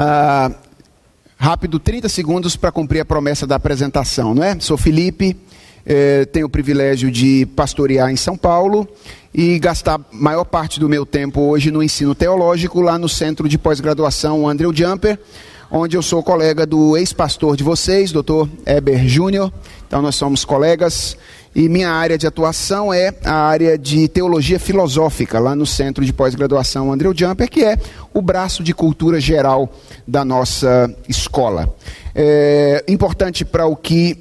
Ah, rápido, 30 segundos para cumprir a promessa da apresentação, não é? Sou Felipe, eh, tenho o privilégio de pastorear em São Paulo e gastar maior parte do meu tempo hoje no ensino teológico lá no centro de pós-graduação Andrew Jumper, onde eu sou colega do ex-pastor de vocês, Dr. Eber Júnior. Então nós somos colegas e minha área de atuação é a área de teologia filosófica, lá no Centro de Pós-Graduação Andrew Jumper, que é o braço de cultura geral da nossa escola. É importante para o que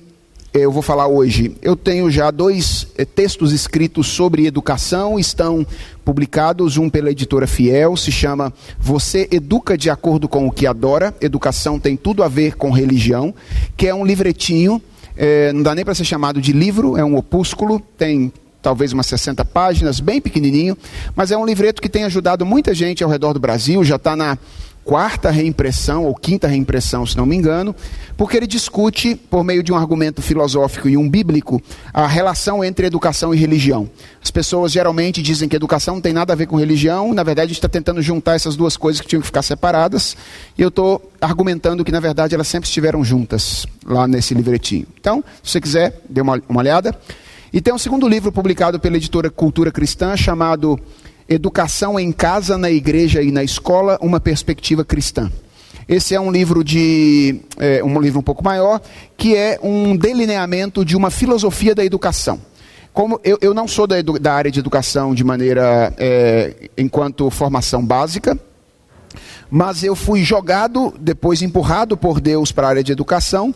eu vou falar hoje. Eu tenho já dois é, textos escritos sobre educação, estão publicados, um pela editora Fiel, se chama Você Educa de Acordo com o que Adora. Educação tem tudo a ver com religião, que é um livretinho é, não dá nem para ser chamado de livro, é um opúsculo, tem talvez umas 60 páginas, bem pequenininho, mas é um livreto que tem ajudado muita gente ao redor do Brasil, já está na quarta reimpressão, ou quinta reimpressão, se não me engano, porque ele discute, por meio de um argumento filosófico e um bíblico, a relação entre educação e religião. As pessoas geralmente dizem que educação não tem nada a ver com religião, na verdade a gente está tentando juntar essas duas coisas que tinham que ficar separadas, e eu estou argumentando que na verdade elas sempre estiveram juntas, lá nesse livretinho. Então, se você quiser, dê uma, uma olhada. E tem um segundo livro publicado pela editora Cultura Cristã, chamado Educação em Casa, na Igreja e na Escola, uma perspectiva cristã. Esse é um livro de é, um livro um pouco maior, que é um delineamento de uma filosofia da educação. Como eu, eu não sou da, da, área de educação de maneira é, enquanto formação básica, mas eu fui jogado, depois empurrado por Deus para a área de educação,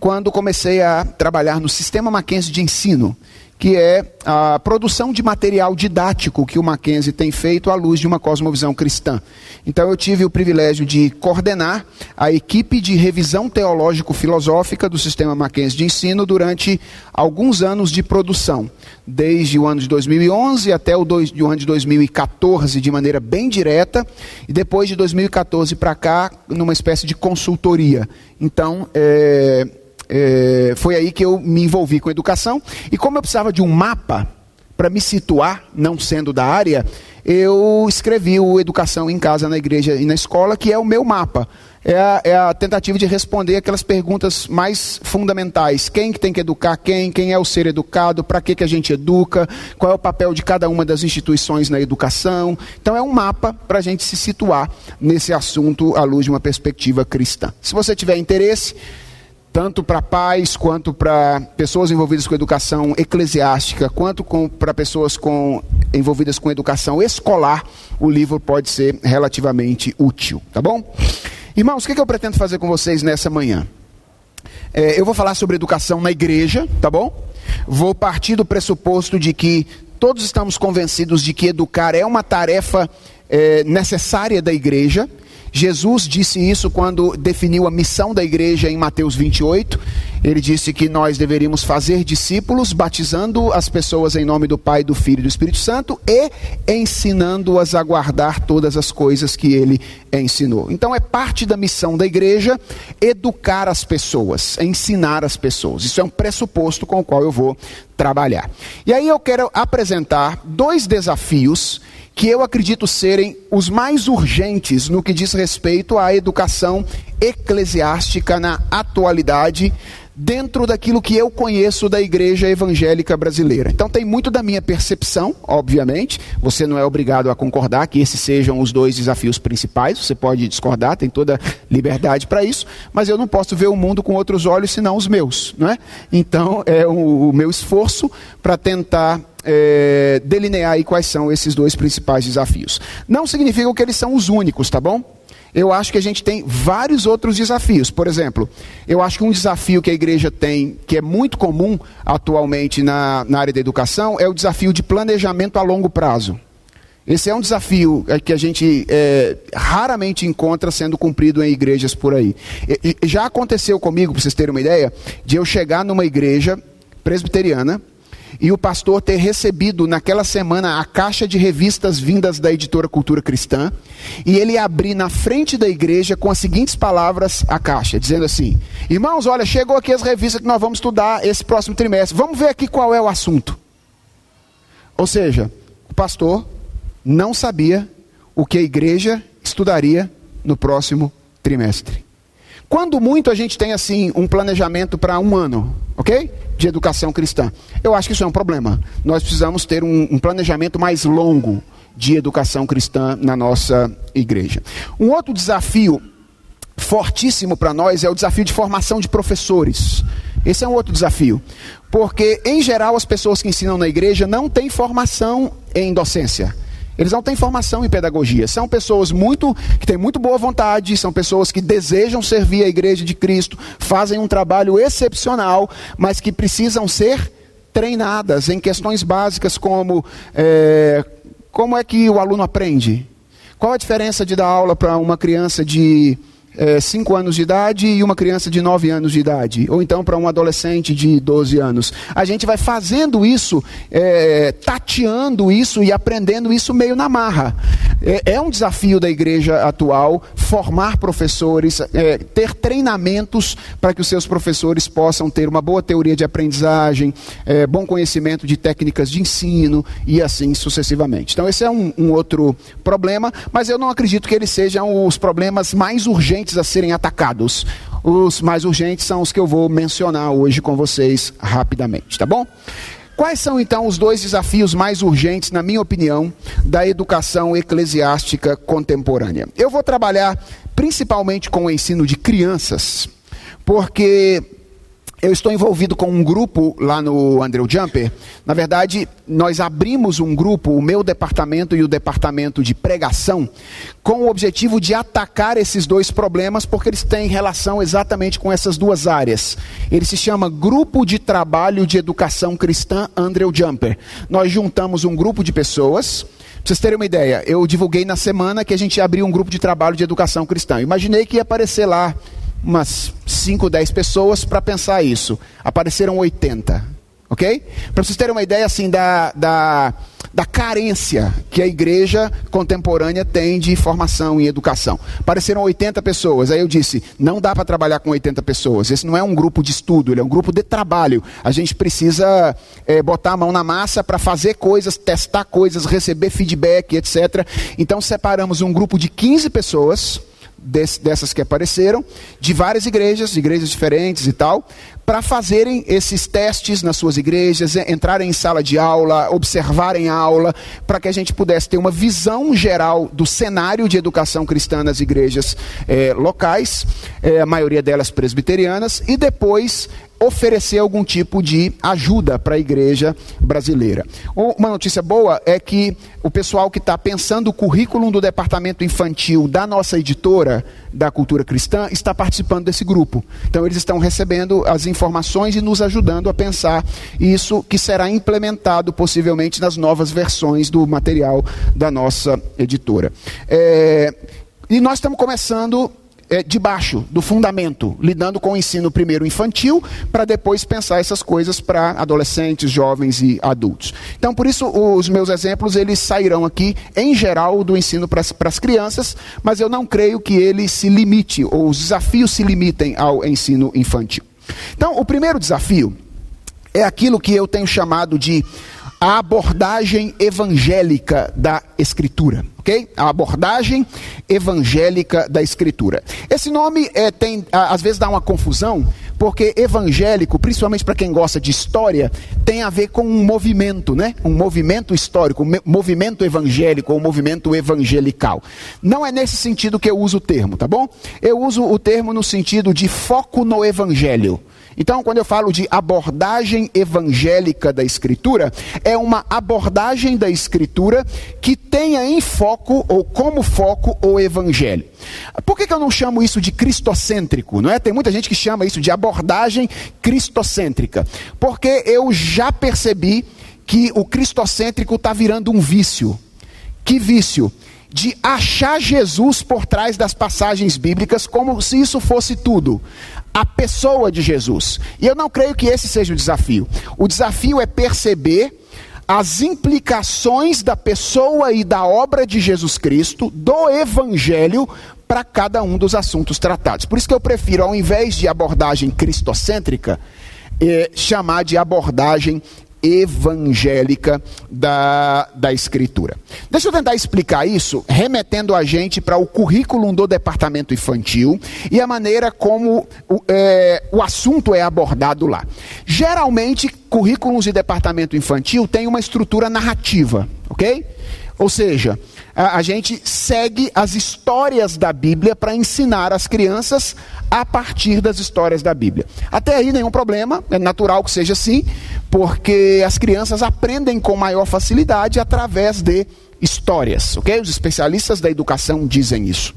quando comecei a trabalhar no sistema Mackenzie de ensino que é a produção de material didático que o Mackenzie tem feito à luz de uma cosmovisão cristã. Então eu tive o privilégio de coordenar a equipe de revisão teológico-filosófica do sistema Mackenzie de ensino durante alguns anos de produção, desde o ano de 2011 até o, dois, o ano de 2014 de maneira bem direta e depois de 2014 para cá numa espécie de consultoria. Então, é, é, foi aí que eu me envolvi com educação. E como eu precisava de um mapa para me situar, não sendo da área, eu escrevi o Educação em Casa, na Igreja e na Escola, que é o meu mapa. É a, é a, tentativa de responder aquelas perguntas mais fundamentais. Quem que tem que educar quem? Quem é o ser educado? Para que, que a gente educa? Qual é o papel de cada uma das instituições na educação? Então é um mapa para a gente se situar nesse assunto à luz de uma perspectiva cristã. Se você tiver interesse, tanto para pais quanto para pessoas envolvidas com educação eclesiástica, quanto para pessoas com, envolvidas com educação escolar, o livro pode ser relativamente útil, tá bom? Irmãos, o que, que eu pretendo fazer com vocês nessa manhã? É, eu vou falar sobre educação na igreja, tá bom? Vou partir do pressuposto de que todos estamos convencidos de que educar é uma tarefa é, necessária da igreja Jesus disse isso quando definiu a missão da igreja em Mateus 28. Ele disse que nós deveríamos fazer discípulos, batizando as pessoas em nome do Pai, do Filho e do Espírito Santo e ensinando-as a guardar todas as coisas que ele ensinou. Então é parte da missão da igreja educar as pessoas, ensinar as pessoas. Isso é um pressuposto com o qual eu vou trabalhar. E aí eu quero apresentar dois desafios que eu acredito serem os mais urgentes no que diz respeito à educação eclesiástica na atualidade, dentro daquilo que eu conheço da igreja evangélica brasileira. Então tem muito da minha percepção, obviamente. Você não é obrigado a concordar que esses sejam os dois desafios principais. Você pode discordar, tem toda liberdade para isso. Mas eu não posso ver o mundo com outros olhos senão os meus, não é? Então é o, o meu esforço para tentar é, delinear aí quais são esses dois principais desafios. Não significa que eles são os únicos, tá bom? Eu acho que a gente tem vários outros desafios. Por exemplo, eu acho que um desafio que a igreja tem, que é muito comum atualmente na, na área da educação, é o desafio de planejamento a longo prazo. Esse é um desafio é, que a gente é, raramente encontra sendo cumprido em igrejas por aí. E, e já aconteceu comigo, para vocês terem uma ideia, de eu chegar numa igreja presbiteriana e o pastor ter recebido naquela semana a caixa de revistas vindas da editora Cultura Cristã, e ele abrir na frente da igreja com as seguintes palavras a caixa, dizendo assim: Irmãos, olha, chegou aqui as revistas que nós vamos estudar esse próximo trimestre, vamos ver aqui qual é o assunto. Ou seja, o pastor não sabia o que a igreja estudaria no próximo trimestre. Quando muito a gente tem assim um planejamento para um ano, ok? De educação cristã. Eu acho que isso é um problema. Nós precisamos ter um, um planejamento mais longo de educação cristã na nossa igreja. Um outro desafio fortíssimo para nós é o desafio de formação de professores. Esse é um outro desafio. Porque, em geral, as pessoas que ensinam na igreja não têm formação em docência. Eles não têm formação em pedagogia. São pessoas muito que têm muito boa vontade, são pessoas que desejam servir a igreja de Cristo, fazem um trabalho excepcional, mas que precisam ser treinadas em questões básicas como é, como é que o aluno aprende. Qual a diferença de dar aula para uma criança de 5 é, anos de idade e uma criança de 9 anos de idade, ou então para um adolescente de 12 anos. A gente vai fazendo isso, é, tateando isso e aprendendo isso meio na marra. É, é um desafio da igreja atual formar professores, é, ter treinamentos para que os seus professores possam ter uma boa teoria de aprendizagem, é, bom conhecimento de técnicas de ensino e assim sucessivamente. Então, esse é um, um outro problema, mas eu não acredito que eles sejam os problemas mais urgentes urgentes a serem atacados. Os mais urgentes são os que eu vou mencionar hoje com vocês rapidamente, tá bom? Quais são então os dois desafios mais urgentes, na minha opinião, da educação eclesiástica contemporânea? Eu vou trabalhar principalmente com o ensino de crianças, porque eu estou envolvido com um grupo lá no Andrew Jumper. Na verdade, nós abrimos um grupo, o meu departamento e o departamento de pregação, com o objetivo de atacar esses dois problemas, porque eles têm relação exatamente com essas duas áreas. Ele se chama Grupo de Trabalho de Educação Cristã Andrew Jumper. Nós juntamos um grupo de pessoas. Pra vocês terem uma ideia, eu divulguei na semana que a gente abriu um grupo de trabalho de educação cristã. Imaginei que ia aparecer lá umas 5, 10 pessoas para pensar isso. Apareceram 80. Ok? Para vocês terem uma ideia assim da, da, da carência que a igreja contemporânea tem de formação e educação. Apareceram 80 pessoas. Aí eu disse: não dá para trabalhar com 80 pessoas. Esse não é um grupo de estudo, ele é um grupo de trabalho. A gente precisa é, botar a mão na massa para fazer coisas, testar coisas, receber feedback, etc. Então separamos um grupo de 15 pessoas dessas que apareceram, de várias igrejas, igrejas diferentes e tal, para fazerem esses testes nas suas igrejas, entrarem em sala de aula, observarem a aula, para que a gente pudesse ter uma visão geral do cenário de educação cristã nas igrejas eh, locais, eh, a maioria delas presbiterianas, e depois oferecer algum tipo de ajuda para a igreja brasileira. Uma notícia boa é que o pessoal que está pensando o currículo do departamento infantil da nossa editora da cultura cristã está participando desse grupo. Então eles estão recebendo as informações e nos ajudando a pensar isso que será implementado possivelmente nas novas versões do material da nossa editora. É, e nós estamos começando é, de baixo, do fundamento, lidando com o ensino primeiro infantil, para depois pensar essas coisas para adolescentes, jovens e adultos. Então, por isso, os meus exemplos, eles sairão aqui, em geral, do ensino para as crianças, mas eu não creio que ele se limite, ou os desafios se limitem ao ensino infantil. Então, o primeiro desafio é aquilo que eu tenho chamado de a abordagem evangélica da Escritura, ok? A abordagem evangélica da Escritura. Esse nome é, tem, às vezes dá uma confusão, porque evangélico, principalmente para quem gosta de história, tem a ver com um movimento, né? Um movimento histórico, um movimento evangélico ou um movimento evangelical. Não é nesse sentido que eu uso o termo, tá bom? Eu uso o termo no sentido de foco no evangelho. Então, quando eu falo de abordagem evangélica da Escritura, é uma abordagem da Escritura que tenha em foco, ou como foco, o Evangelho. Por que, que eu não chamo isso de cristocêntrico? Não é? Tem muita gente que chama isso de abordagem cristocêntrica. Porque eu já percebi que o cristocêntrico está virando um vício. Que vício? De achar Jesus por trás das passagens bíblicas como se isso fosse tudo a pessoa de Jesus. E eu não creio que esse seja o desafio. O desafio é perceber as implicações da pessoa e da obra de Jesus Cristo, do Evangelho, para cada um dos assuntos tratados. Por isso que eu prefiro, ao invés de abordagem cristocêntrica, eh, chamar de abordagem evangélica da, da Escritura. Deixa eu tentar explicar isso, remetendo a gente para o currículo do departamento infantil e a maneira como o, é, o assunto é abordado lá. Geralmente, currículos de departamento infantil têm uma estrutura narrativa, ok? Ou seja, a, a gente segue as histórias da Bíblia para ensinar as crianças a partir das histórias da Bíblia. Até aí nenhum problema, é natural que seja assim, porque as crianças aprendem com maior facilidade através de histórias, ok? Os especialistas da educação dizem isso.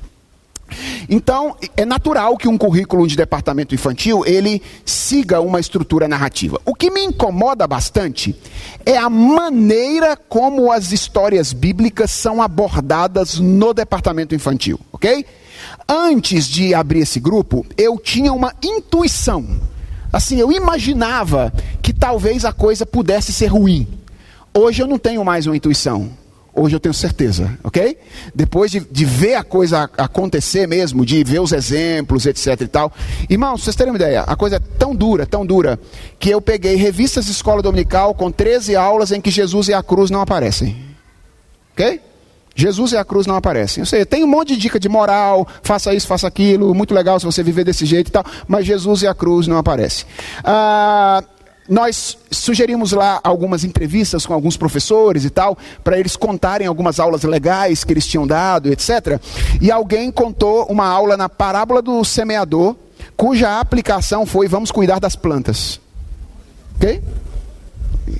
Então, é natural que um currículo de departamento infantil ele siga uma estrutura narrativa. O que me incomoda bastante é a maneira como as histórias bíblicas são abordadas no departamento infantil, ok? Antes de abrir esse grupo, eu tinha uma intuição. Assim, eu imaginava que talvez a coisa pudesse ser ruim. Hoje eu não tenho mais uma intuição. Hoje eu tenho certeza, ok? Depois de, de ver a coisa acontecer mesmo, de ver os exemplos, etc e tal. Irmãos, vocês terem uma ideia, a coisa é tão dura, tão dura, que eu peguei revistas de escola dominical com 13 aulas em que Jesus e a cruz não aparecem. Ok? Jesus e a cruz não aparecem. Eu sei, tem um monte de dica de moral, faça isso, faça aquilo, muito legal se você viver desse jeito e tal, mas Jesus e a cruz não aparecem. Ah nós sugerimos lá algumas entrevistas com alguns professores e tal, para eles contarem algumas aulas legais que eles tinham dado, etc. E alguém contou uma aula na parábola do semeador, cuja aplicação foi: vamos cuidar das plantas. Ok?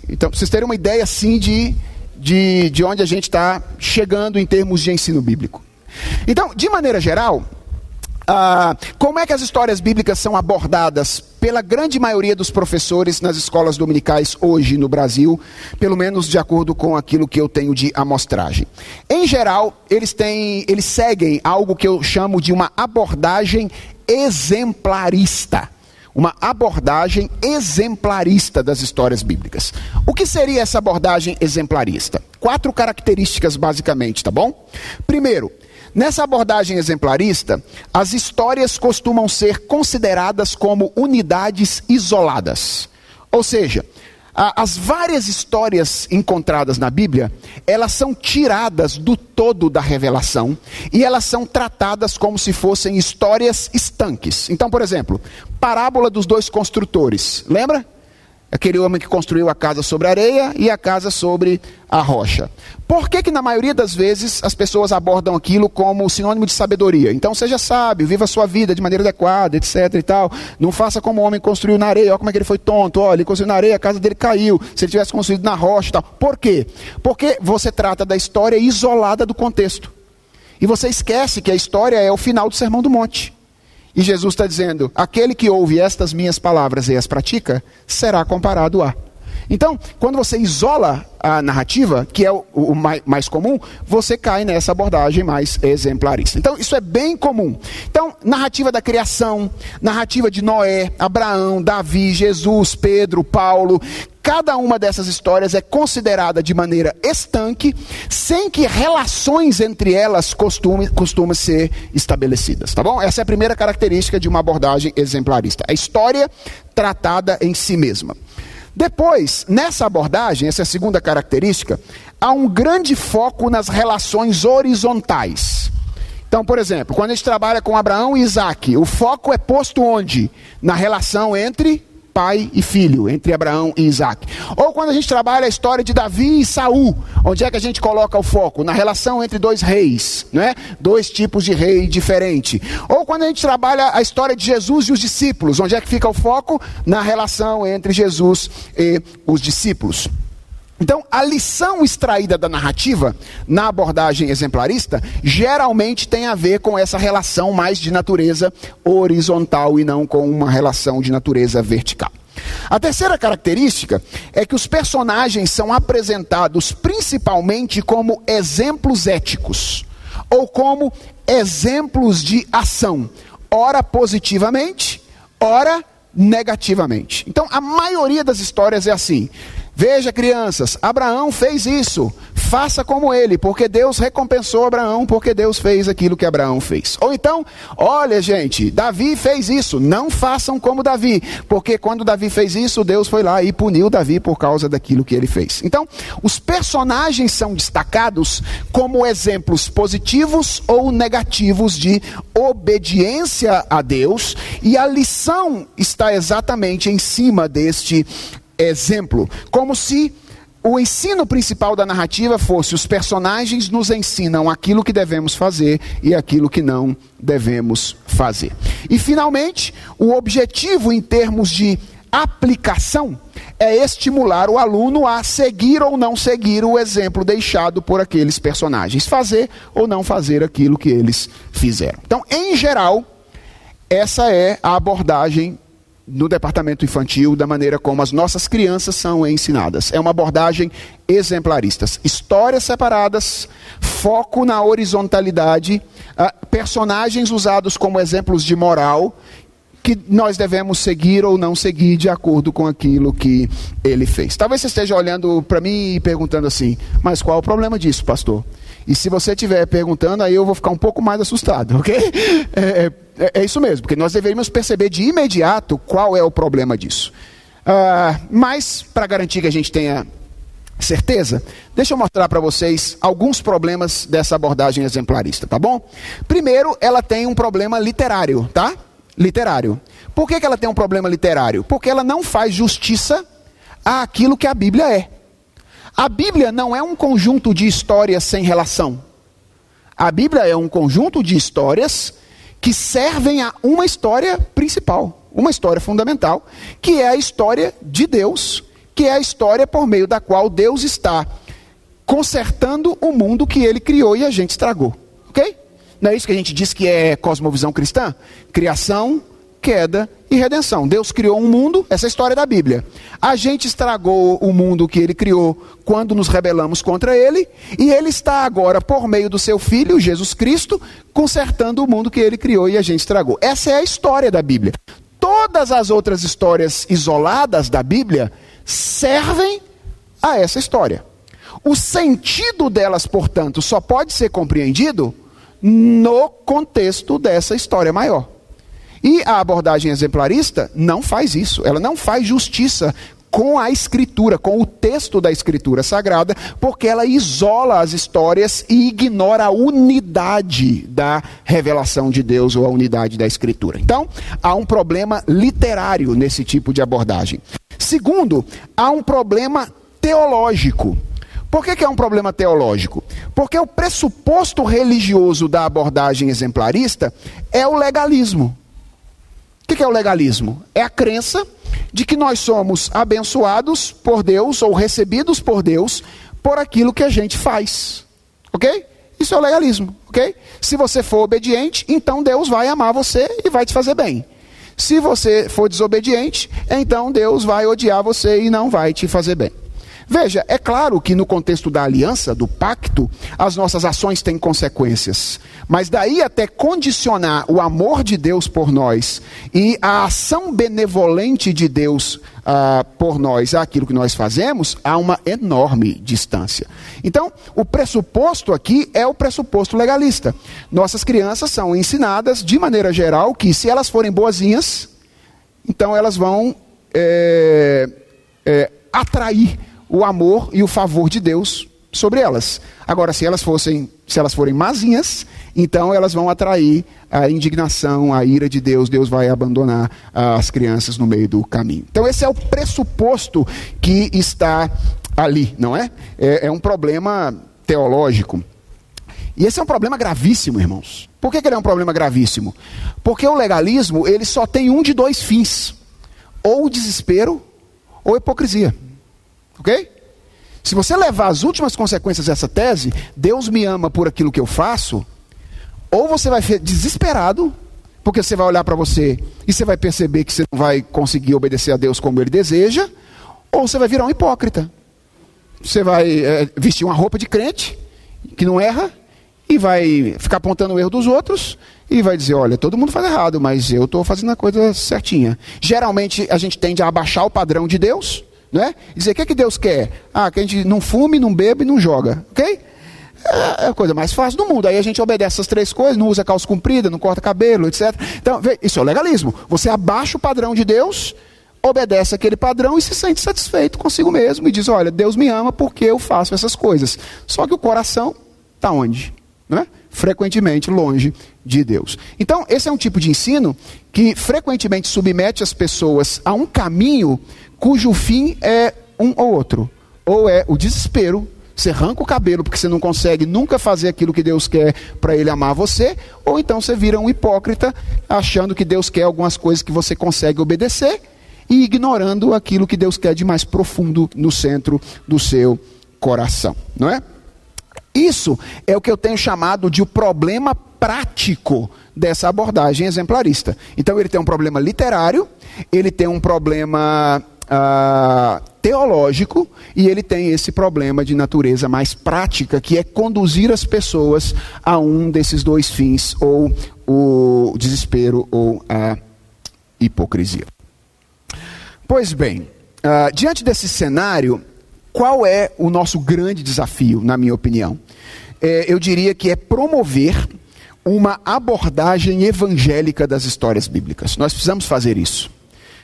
Então, para vocês terem uma ideia assim de, de, de onde a gente está chegando em termos de ensino bíblico. Então, de maneira geral, ah, como é que as histórias bíblicas são abordadas pela grande maioria dos professores nas escolas dominicais hoje no Brasil, pelo menos de acordo com aquilo que eu tenho de amostragem? Em geral, eles têm, eles seguem algo que eu chamo de uma abordagem exemplarista uma abordagem exemplarista das histórias bíblicas. O que seria essa abordagem exemplarista? Quatro características, basicamente, tá bom? Primeiro, Nessa abordagem exemplarista, as histórias costumam ser consideradas como unidades isoladas. Ou seja, as várias histórias encontradas na Bíblia, elas são tiradas do todo da revelação e elas são tratadas como se fossem histórias estanques. Então, por exemplo, parábola dos dois construtores. Lembra? Aquele homem que construiu a casa sobre a areia e a casa sobre a rocha. Por que, que na maioria das vezes as pessoas abordam aquilo como sinônimo de sabedoria? Então seja sábio, viva a sua vida de maneira adequada, etc e tal. Não faça como o homem construiu na areia, olha como é que ele foi tonto, olha, ele construiu na areia, a casa dele caiu. Se ele tivesse construído na rocha e tal. Por quê? Porque você trata da história isolada do contexto. E você esquece que a história é o final do Sermão do Monte. E Jesus está dizendo: aquele que ouve estas minhas palavras e as pratica, será comparado a. Então, quando você isola a narrativa, que é o, o mais, mais, comum, você cai nessa abordagem mais exemplarista. Então, isso é bem comum. Então, narrativa da criação, narrativa de Noé, Abraão, Davi, Jesus, Pedro, Paulo, cada uma dessas histórias é considerada de maneira estanque, sem que relações entre elas costumem, costumem ser estabelecidas. Tá bom? Essa é a primeira característica de uma abordagem exemplarista. A história tratada em si mesma. Depois, nessa abordagem, essa é a segunda característica, há um grande foco nas relações horizontais. Então, por exemplo, quando a gente trabalha com Abraão e Isaac, o foco é posto onde? Na relação entre pai e filho, entre Abraão e Isaac. Ou quando a gente trabalha a história de Davi e Saul, onde é que a gente coloca o foco? Na relação entre dois reis, não é? Dois tipos de rei diferente. Ou quando a gente trabalha a história de Jesus e os discípulos, onde é que fica o foco? Na relação entre Jesus e os discípulos. Então, a lição extraída da narrativa, na abordagem exemplarista, geralmente tem a ver com essa relação mais de natureza horizontal e não com uma relação de natureza vertical. A terceira característica é que os personagens são apresentados principalmente como exemplos éticos, ou como exemplos de ação, ora positivamente, ora negativamente. Então, a maioria das histórias é assim. Veja, crianças, Abraão fez isso, faça como ele, porque Deus recompensou Abraão, porque Deus fez aquilo que Abraão fez. Ou então, olha, gente, Davi fez isso, não façam como Davi, porque quando Davi fez isso, Deus foi lá e puniu Davi por causa daquilo que ele fez. Então, os personagens são destacados como exemplos positivos ou negativos de obediência a Deus, e a lição está exatamente em cima deste exemplo, como se o ensino principal da narrativa fosse os personagens nos ensinam aquilo que devemos fazer e aquilo que não devemos fazer. E finalmente, o objetivo em termos de aplicação é estimular o aluno a seguir ou não seguir o exemplo deixado por aqueles personagens, fazer ou não fazer aquilo que eles fizeram. Então, em geral, essa é a abordagem no departamento infantil da maneira como as nossas crianças são ensinadas. É uma abordagem exemplarista. Histórias separadas, foco na horizontalidade, uh, personagens usados como exemplos de moral que nós devemos seguir ou não seguir de acordo com aquilo que ele fez. Talvez você esteja olhando para mim e perguntando assim: mas qual é o problema disso, pastor? E se você estiver perguntando, aí eu vou ficar um pouco mais assustado, ok? É, é, é isso mesmo, porque nós deveríamos perceber de imediato qual é o problema disso. Uh, mas, para garantir que a gente tenha certeza, deixa eu mostrar para vocês alguns problemas dessa abordagem exemplarista, tá bom? Primeiro, ela tem um problema literário, tá? literário. Por que, que ela tem um problema literário? Porque ela não faz justiça àquilo que a Bíblia é. A Bíblia não é um conjunto de histórias sem relação. A Bíblia é um conjunto de histórias que servem a uma história principal, uma história fundamental, que é a história de Deus, que é a história por meio da qual Deus está consertando o mundo que ele criou e a gente estragou. Ok? Não é isso que a gente diz que é cosmovisão cristã? Criação, queda e redenção. Deus criou um mundo, essa é a história da Bíblia. A gente estragou o mundo que ele criou quando nos rebelamos contra ele, e ele está agora, por meio do seu filho, Jesus Cristo, consertando o mundo que ele criou e a gente estragou. Essa é a história da Bíblia. Todas as outras histórias isoladas da Bíblia servem a essa história. O sentido delas, portanto, só pode ser compreendido no contexto dessa história maior. E a abordagem exemplarista não faz isso, ela não faz justiça com a escritura, com o texto da escritura sagrada, porque ela isola as histórias e ignora a unidade da revelação de Deus ou a unidade da escritura. Então, há um problema literário nesse tipo de abordagem. Segundo, há um problema teológico. Por que, que, é um problema teológico? Porque o pressuposto religioso da abordagem exemplarista é o legalismo. O que, é o legalismo? É a crença de que nós somos abençoados por Deus ou recebidos por Deus por aquilo que a gente faz. Ok? Isso é o legalismo. Ok? Se você for obediente, então Deus vai amar você e vai te fazer bem. Se você for desobediente, então Deus vai odiar você e não vai te fazer bem. Veja, é claro que no contexto da aliança, do pacto, as nossas ações têm consequências. Mas daí até condicionar o amor de Deus por nós e a ação benevolente de Deus uh, por nós àquilo que nós fazemos, há uma enorme distância. Então, o pressuposto aqui é o pressuposto legalista. Nossas crianças são ensinadas, de maneira geral, que se elas forem boazinhas, então elas vão é, é, atrair o amor e o favor de Deus sobre elas. Agora, se elas fossem, se elas forem mazinhas, então elas vão atrair a indignação, a ira de Deus. Deus vai abandonar uh, as crianças no meio do caminho. Então, esse é o pressuposto que está ali, não é? É, é um problema teológico. E esse é um problema gravíssimo, irmãos. Por que, que ele é um problema gravíssimo? Porque o legalismo ele só tem um de dois fins: ou o desespero ou a hipocrisia. Ok? Se você levar as últimas consequências dessa tese, Deus me ama por aquilo que eu faço, ou você vai ser desesperado, porque você vai olhar para você e você vai perceber que você não vai conseguir obedecer a Deus como ele deseja, ou você vai virar um hipócrita. Você vai é, vestir uma roupa de crente, que não erra, e vai ficar apontando o erro dos outros, e vai dizer: olha, todo mundo faz errado, mas eu estou fazendo a coisa certinha. Geralmente a gente tende a abaixar o padrão de Deus Né? Dizer, o que, é que Deus quer? Ah, que a gente não fume, não bebe e não joga. Ok? É, é a coisa mais fácil do mundo. Aí a gente obedece essas três coisas, não usa calça comprida, não corta cabelo, etc. Então, isso é o legalismo. Você abaixa o padrão de Deus, obedece aquele padrão e se sente satisfeito consigo mesmo e diz: Olha, Deus me ama porque eu faço essas coisas. Só que o coração está onde? Não é? Frequentemente longe de Deus. Então, esse é um tipo de ensino que frequentemente submete as pessoas a um caminho cujo fim é um ou outro. Ou é o desespero, você arranca o cabelo porque você não consegue nunca fazer aquilo que Deus quer para Ele amar você, ou então você vira um hipócrita, achando que Deus quer algumas coisas que você consegue obedecer e ignorando aquilo que Deus quer de mais profundo no centro do seu coração, não é? Isso é o que eu tenho chamado de o problema prático dessa abordagem exemplarista. Então ele tem um problema literário, ele tem um problema uh, teológico e ele tem esse problema de natureza mais prática, que é conduzir as pessoas a um desses dois fins, ou o desespero ou a hipocrisia. Pois bem, uh, diante desse cenário, qual é o nosso grande desafio, na minha opinião? É, eu diria que é promover uma abordagem evangélica das histórias bíblicas. Nós precisamos fazer isso.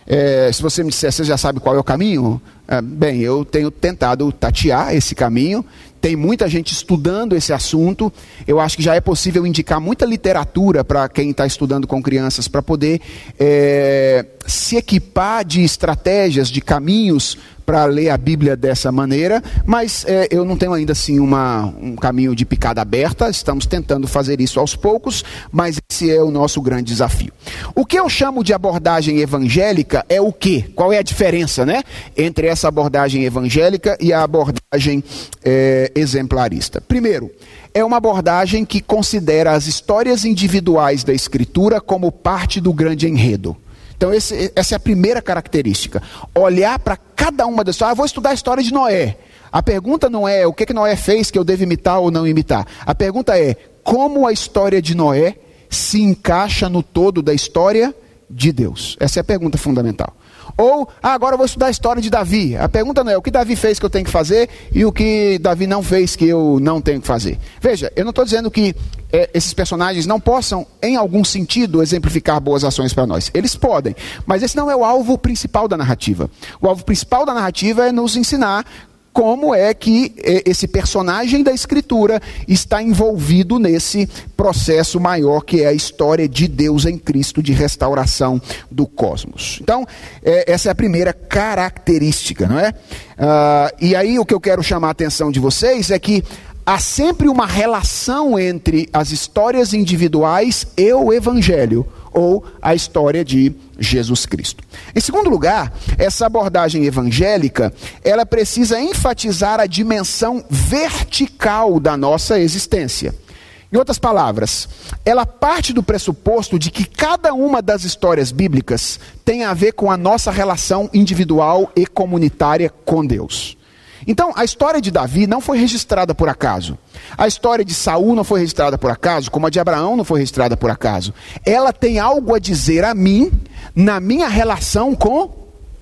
É, se você me disser, você já sabe qual é o caminho? É, bem, eu tenho tentado tatear esse caminho. Tem muita gente estudando esse assunto. Eu acho que já é possível indicar muita literatura para quem está estudando com crianças para poder é, se equipar de estratégias, de caminhos para ler a Bíblia dessa maneira, mas é, eu não tenho ainda assim uma, um caminho de picada aberta, estamos tentando fazer isso aos poucos, mas esse é o nosso grande desafio. O que eu chamo de abordagem evangélica é o quê? Qual é a diferença né, entre essa abordagem evangélica e a abordagem é, exemplarista? Primeiro, é uma abordagem que considera as histórias individuais da Escritura como parte do grande enredo. Então, esse, essa é a primeira característica. Olhar para cada uma das histórias. Ah, vou estudar a história de Noé. A pergunta não é o que, que Noé fez que eu devo imitar ou não imitar. A pergunta é como a história de Noé se encaixa no todo da história de Deus. Essa é a pergunta fundamental. Ou, ah, agora eu vou estudar a história de Davi. A pergunta não é o que Davi fez que eu tenho que fazer e o que Davi não fez que eu não tenho que fazer. Veja, eu não estou dizendo que é, esses personagens não possam, em algum sentido, exemplificar boas ações para nós. Eles podem, mas esse não é o alvo principal da narrativa. O alvo principal da narrativa é nos ensinar como é que eh, esse personagem da escritura está envolvido nesse processo maior que é a história de Deus em Cristo de restauração do cosmos. Então, é, essa é a primeira característica, não é? Ah, e aí o que eu quero chamar a atenção de vocês é que há sempre uma relação entre as histórias individuais e o evangelho ou a história de Jesus Cristo. Em segundo lugar, essa abordagem evangélica, ela precisa enfatizar a dimensão vertical da nossa existência. Em outras palavras, ela parte do pressuposto de que cada uma das histórias bíblicas tem a ver com a nossa relação individual e comunitária com Deus. Então, a história de Davi não foi registrada por acaso. A história de Saul não foi registrada por acaso, como a de Abraão não foi registrada por acaso. Ela tem algo a dizer a mim na minha relação com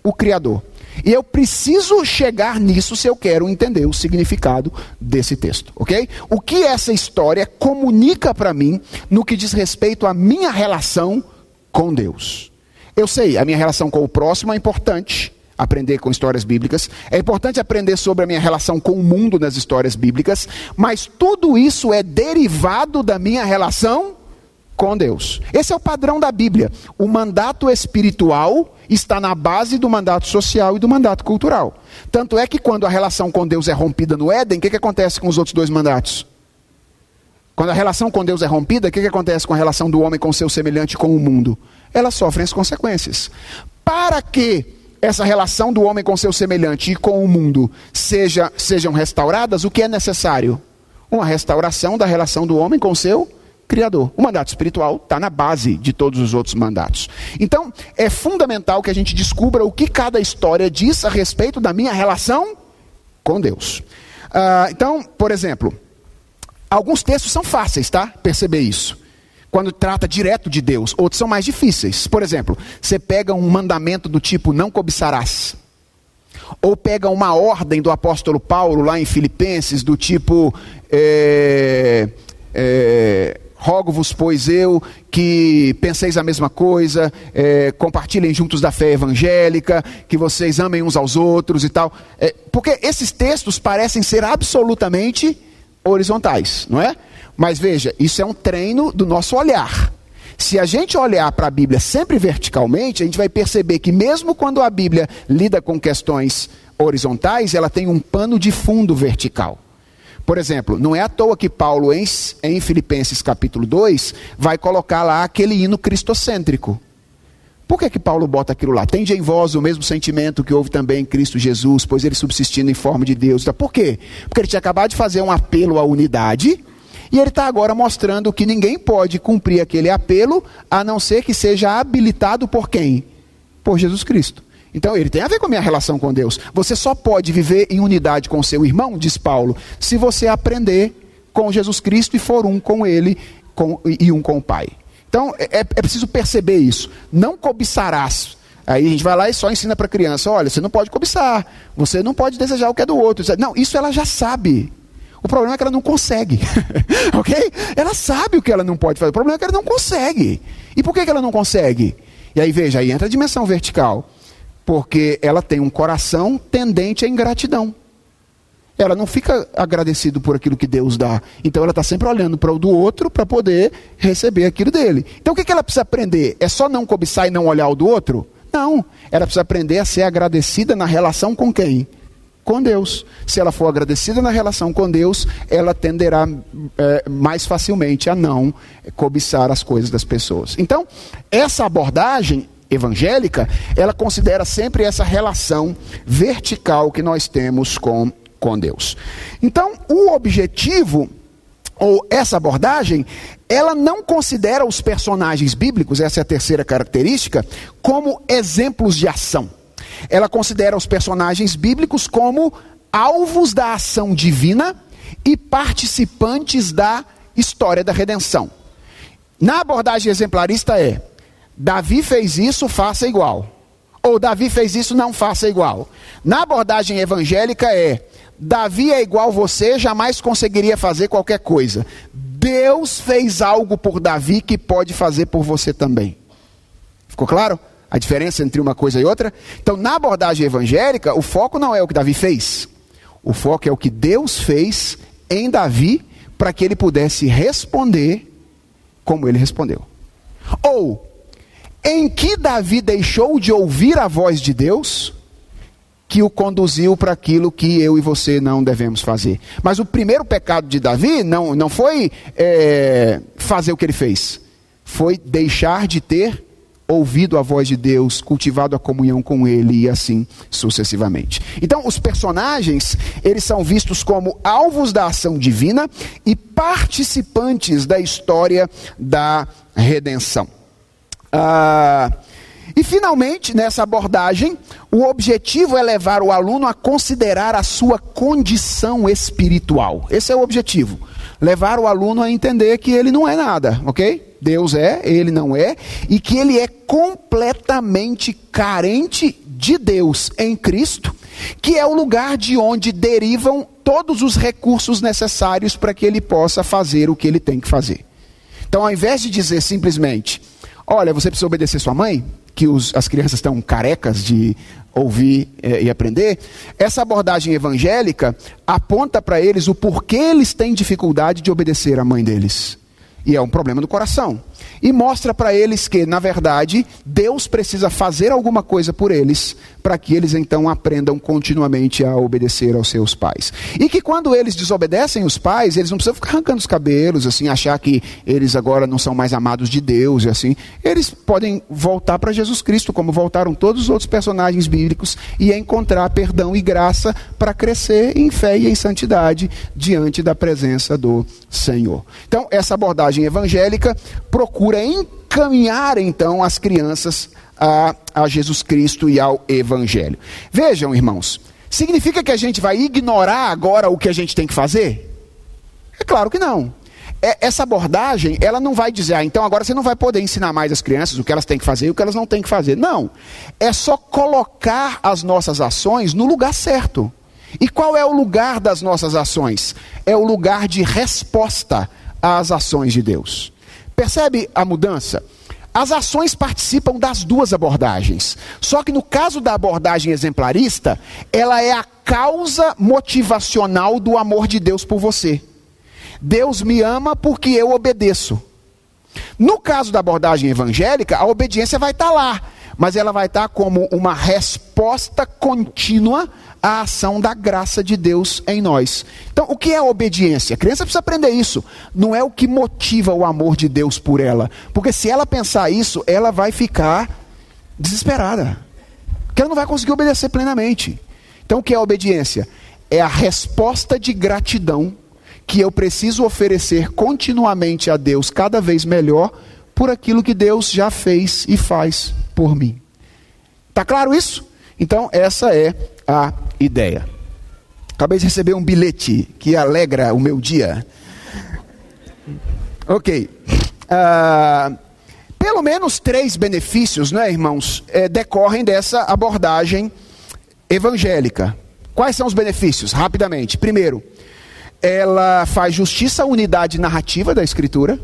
o Criador. E eu preciso chegar nisso se eu quero entender o significado desse texto, ok? O que essa história comunica para mim no que diz respeito à minha relação com Deus? Eu sei, a minha relação com o próximo é importante aprender com histórias bíblicas, é importante aprender sobre a minha relação com o mundo nas histórias bíblicas, mas tudo isso é derivado da minha relação com Deus. Esse é o padrão da Bíblia. O mandato espiritual está na base do mandato social e do mandato cultural. Tanto é que quando a relação com Deus é rompida no Éden, o que, que acontece com os outros dois mandatos? Quando a relação com Deus é rompida, o que, que acontece com a relação do homem com seu semelhante com o mundo? Elas sofrem as consequências. Para que essa relação do homem com seu semelhante e com o mundo seja, sejam restauradas, o que é necessário? Uma restauração da relação do homem com seu Criador. O mandato espiritual está na base de todos os outros mandatos. Então, é fundamental que a gente descubra o que cada história diz a respeito da minha relação com Deus. Uh, então, por exemplo, alguns textos são fáceis, tá? Perceber isso quando trata direto de Deus. Outros são mais difíceis. Por exemplo, você pega um mandamento do tipo não cobiçarás. Ou pega uma ordem do apóstolo Paulo lá em Filipenses, do tipo. É, é, Rogo-vos, pois eu, que penseis a mesma coisa, é, compartilhem juntos da fé evangélica, que vocês amem uns aos outros e tal. É, porque esses textos parecem ser absolutamente horizontais, não é? Mas veja, isso é um treino do nosso olhar. Se a gente olhar para a Bíblia sempre verticalmente, a gente vai perceber que, mesmo quando a Bíblia lida com questões horizontais, ela tem um pano de fundo vertical. Por exemplo, não é à toa que Paulo, em, em Filipenses capítulo 2, vai colocar lá aquele hino cristocêntrico. Por que, que Paulo bota aquilo lá? Tende em vós o mesmo sentimento que houve também em Cristo Jesus, pois ele subsistindo em forma de Deus. Por quê? Porque ele tinha acabado de fazer um apelo à unidade, e ele está agora mostrando que ninguém pode cumprir aquele apelo, a não ser que seja habilitado por quem? Por Jesus Cristo. Então ele tem a ver com a minha relação com Deus. Você só pode viver em unidade com seu irmão, diz Paulo, se você aprender com Jesus Cristo e for um com ele com, e um com o Pai. Então é, é preciso perceber isso. Não cobiçarás. Aí a gente vai lá e só ensina para a criança: olha, você não pode cobiçar, você não pode desejar o que é do outro. Não, isso ela já sabe. O problema é que ela não consegue. ok? Ela sabe o que ela não pode fazer. O problema é que ela não consegue. E por que, que ela não consegue? E aí veja, aí entra a dimensão vertical porque ela tem um coração tendente à ingratidão. Ela não fica agradecido por aquilo que Deus dá. Então ela está sempre olhando para o do outro para poder receber aquilo dele. Então o que, que ela precisa aprender? É só não cobiçar e não olhar o do outro? Não. Ela precisa aprender a ser agradecida na relação com quem? Com Deus. Se ela for agradecida na relação com Deus, ela tenderá é, mais facilmente a não cobiçar as coisas das pessoas. Então, essa abordagem evangélica, ela considera sempre essa relação vertical que nós temos com, com Deus. Então, o objetivo ou essa abordagem, ela não considera os personagens bíblicos, essa é a terceira característica, como exemplos de ação. Ela considera os personagens bíblicos como alvos da ação divina e participantes da história da redenção. Na abordagem exemplarista é Davi fez isso, faça igual. Ou Davi fez isso, não faça igual. Na abordagem evangélica é: Davi é igual você, jamais conseguiria fazer qualquer coisa. Deus fez algo por Davi que pode fazer por você também. Ficou claro? A diferença entre uma coisa e outra? Então, na abordagem evangélica, o foco não é o que Davi fez. O foco é o que Deus fez em Davi para que ele pudesse responder como ele respondeu. Ou em que Davi deixou de ouvir a voz de Deus, que o conduziu para aquilo que eu e você não devemos fazer. Mas o primeiro pecado de Davi não, não foi é, fazer o que ele fez, foi deixar de ter ouvido a voz de Deus, cultivado a comunhão com Ele e assim sucessivamente. Então, os personagens, eles são vistos como alvos da ação divina e participantes da história da redenção. Ah, e finalmente, nessa abordagem, o objetivo é levar o aluno a considerar a sua condição espiritual. Esse é o objetivo. Levar o aluno a entender que ele não é nada, ok? Deus é, ele não é, e que ele é completamente carente de Deus em Cristo, que é o lugar de onde derivam todos os recursos necessários para que ele possa fazer o que ele tem que fazer. Então, ao invés de dizer simplesmente, Olha, você precisa obedecer sua mãe, que os, as crianças estão carecas de ouvir é, e aprender. Essa abordagem evangélica aponta para eles o porquê eles têm dificuldade de obedecer à mãe deles. E é um problema do coração e mostra para eles que, na verdade, Deus precisa fazer alguma coisa por eles, para que eles então aprendam continuamente a obedecer aos seus pais. E que quando eles desobedecem os pais, eles não precisam ficar arrancando os cabelos, assim, achar que eles agora não são mais amados de Deus e assim. Eles podem voltar para Jesus Cristo, como voltaram todos os outros personagens bíblicos, e encontrar perdão e graça para crescer em fé e em santidade diante da presença do Senhor. Então, essa abordagem evangélica procura procura encaminhar então as crianças a, a Jesus Cristo e ao Evangelho. Vejam, irmãos, significa que a gente vai ignorar agora o que a gente tem que fazer? É claro que não. é, essa abordagem, ela não vai dizer, ah, então agora você não vai poder ensinar mais as crianças o que elas têm que fazer e o que elas não têm que fazer. Não. É só colocar as nossas ações no lugar certo. E qual é o lugar das nossas ações? É o lugar de resposta às ações de Deus. Percebe a mudança? As ações participam das duas abordagens. Só que no caso da abordagem exemplarista, ela é a causa motivacional do amor de Deus por você. Deus me ama porque eu obedeço. No caso da abordagem evangélica, a obediência vai estar lá, mas ela vai estar como uma resposta contínua à ação da graça de Deus em nós. Então, o que é a obediência? A criança precisa aprender isso. Não é o que motiva o amor de Deus por ela, porque se ela pensar isso, ela vai ficar desesperada, porque ela não vai conseguir obedecer plenamente. Então, o que é a obediência? É a resposta de gratidão que eu preciso oferecer continuamente a Deus, cada vez melhor, por aquilo que Deus já fez e faz por mim. Tá claro isso? Então, essa é a ideia. Acabei de receber um bilhete que alegra o meu dia. Ok. Uh, pelo menos três benefícios, né, irmãos, é, decorrem dessa abordagem evangélica. Quais são os benefícios? Rapidamente. Primeiro, ela faz justiça à unidade narrativa da Escritura.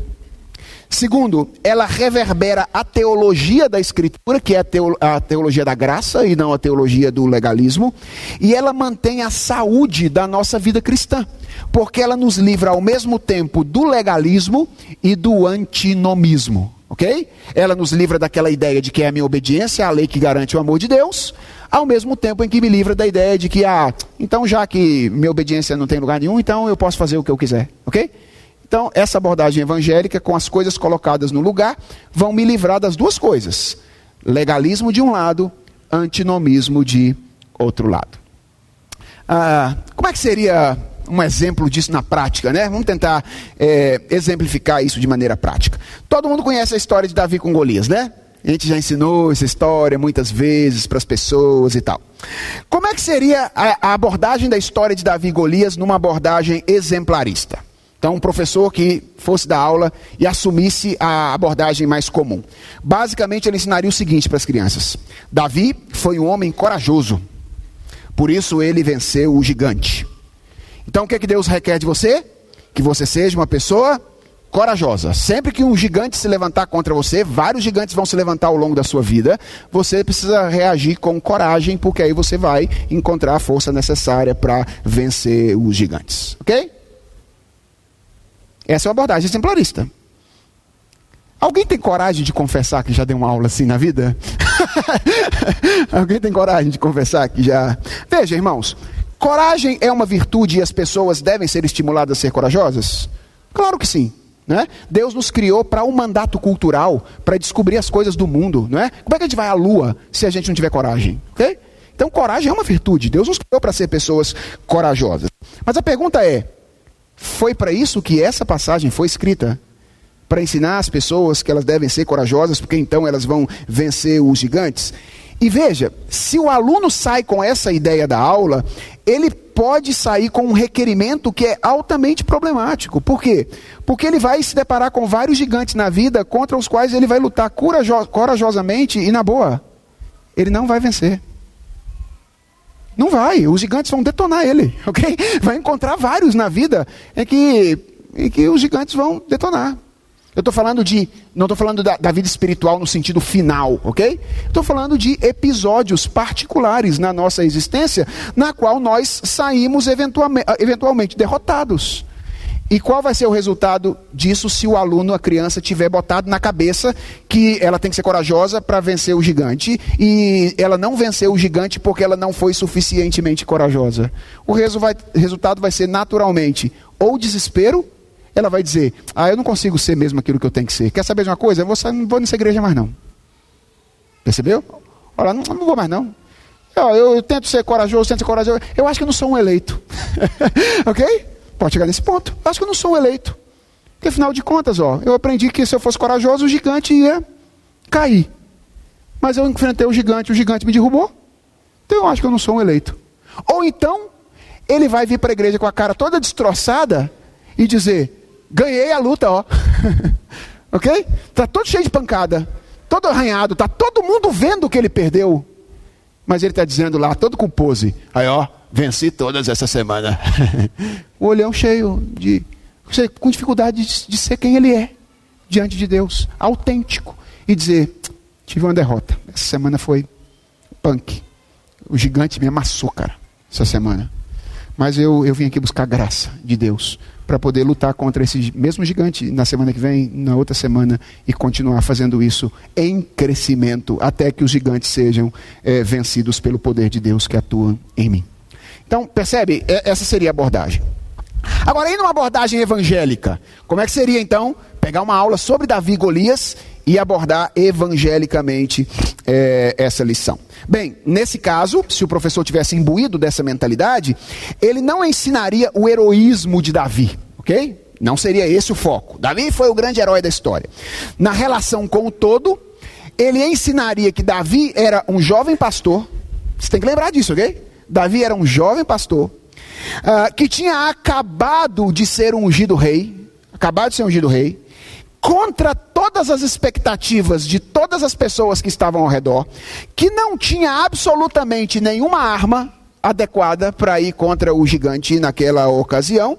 Segundo, ela reverbera a teologia da Escritura, que é a, teologia da graça e não a teologia do legalismo. E ela mantém a saúde da nossa vida cristã, porque ela nos livra ao mesmo tempo do legalismo e do antinomismo. Ok? Ela nos livra daquela ideia de que é a minha obediência à lei que garante o amor de Deus, ao mesmo tempo em que me livra da ideia de que, ah, então já que minha obediência não tem lugar nenhum, então eu posso fazer o que eu quiser. Ok? Então, essa abordagem evangélica, com as coisas colocadas no lugar, vão me livrar das duas coisas: legalismo de um lado, antinomismo de outro lado. Ah, como é que seria um exemplo disso na prática, né? Vamos tentar é, exemplificar isso de maneira prática. Todo mundo conhece a história de Davi com Golias, né? A gente já ensinou essa história muitas vezes para as pessoas e tal. Como é que seria a, a abordagem da história de Davi e Golias numa abordagem exemplarista? Então, um professor que fosse dar aula e assumisse a abordagem mais comum. Basicamente, ele ensinaria o seguinte para as crianças: Davi foi um homem corajoso, por isso ele venceu o gigante. Então, o que, é que Deus requer de você? Que você seja uma pessoa corajosa. Sempre que um gigante se levantar contra você, vários gigantes vão se levantar ao longo da sua vida. Você precisa reagir com coragem, porque aí você vai encontrar a força necessária para vencer os gigantes. Ok? Essa é uma abordagem exemplarista. Alguém tem coragem de confessar que já deu uma aula assim na vida? Alguém tem coragem de confessar que já. Veja, irmãos, coragem é uma virtude e as pessoas devem ser estimuladas a ser corajosas? Claro que sim. Né? Deus nos criou para um mandato cultural, para descobrir as coisas do mundo. Não é? Como é que a gente vai à lua se a gente não tiver coragem? Okay? Então, coragem é uma virtude. Deus nos criou para ser pessoas corajosas. Mas a pergunta é: foi para isso que essa passagem foi escrita para ensinar as pessoas que elas devem ser corajosas, porque então elas vão vencer os gigantes. E veja, se o aluno sai com essa ideia da aula, ele pode sair com um requerimento que é altamente problemático. Por quê? Porque ele vai se deparar com vários gigantes na vida contra os quais ele vai lutar corajosamente e na boa. Ele não vai vencer. Não vai, os gigantes vão detonar ele, ok? Vai encontrar vários na vida em que, em que os gigantes vão detonar. Eu estou falando de, não estou falando da, da, vida espiritual no sentido final, ok? Estou falando de episódios particulares na nossa existência, na qual nós saímos eventualmente, eventualmente derrotados. E qual vai ser o resultado disso se o aluno, a criança, tiver botado na cabeça que ela tem que ser corajosa para vencer o gigante e ela não venceu o gigante porque ela não foi suficientemente corajosa? O resu vai, resultado vai ser naturalmente ou desespero, ela vai dizer: Ah, eu não consigo ser mesmo aquilo que eu tenho que ser. Quer saber de uma coisa? Eu vou, não vou nessa igreja mais não. Percebeu? Olha, não, não vou mais não. Eu, eu, eu tento ser corajoso, tento ser corajoso. Eu acho que eu não sou um eleito. ok? Pode chegar nesse ponto. Acho que eu não sou eleito. Porque afinal de contas, ó, eu aprendi que se eu fosse corajoso, o gigante ia cair. Mas eu enfrentei o gigante, o gigante me derrubou. Então eu acho que eu não sou um eleito. Ou então, ele vai vir para a igreja com a cara toda destroçada e dizer: ganhei a luta, ó. ok? Está todo cheio de pancada, todo arranhado, está todo mundo vendo que ele perdeu. Mas ele está dizendo lá, todo com pose. Aí, ó, venci todas essa semana. o olhão cheio de. com dificuldade de, ser quem ele é diante de Deus, autêntico. E dizer: tive uma derrota. Essa semana foi punk. O gigante me amassou, cara, essa semana. Mas eu, eu vim aqui buscar graça de Deus para poder lutar contra esse mesmo gigante na semana que vem, na outra semana, e continuar fazendo isso em crescimento, até que os gigantes sejam é, vencidos pelo poder de Deus que atua em mim. Então, percebe? Essa seria a abordagem. Agora, indo uma abordagem evangélica, como é que seria então pegar uma aula sobre Davi e Golias e abordar evangelicamente é, essa lição? Bem, nesse caso, se o professor tivesse imbuído dessa mentalidade, ele não ensinaria o heroísmo de Davi, ok? Não seria esse o foco. Davi foi o grande herói da história. Na relação com o todo, ele ensinaria que Davi era um jovem pastor. Você tem que lembrar disso, ok? Davi era um jovem pastor uh, que tinha acabado de ser ungido rei, acabado de ser ungido rei, contra todas as expectativas de todas as pessoas que estavam ao redor, que não tinha absolutamente nenhuma arma adequada para ir contra o gigante naquela ocasião,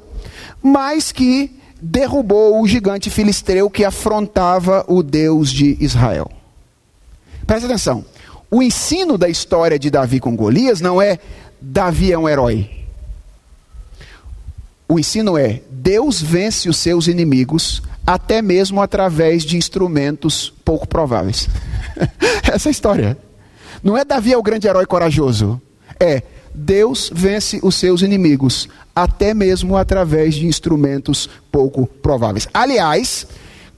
mas que derrubou o gigante filisteu que afrontava o Deus de Israel. Presta atenção. O ensino da história de Davi com Golias não é Davi é um herói. O ensino é Deus vence os seus inimigos até mesmo através de instrumentos pouco prováveis. Essa é a história. Não é Davi é o grande herói corajoso. É Deus vence os seus inimigos até mesmo através de instrumentos pouco prováveis. Aliás,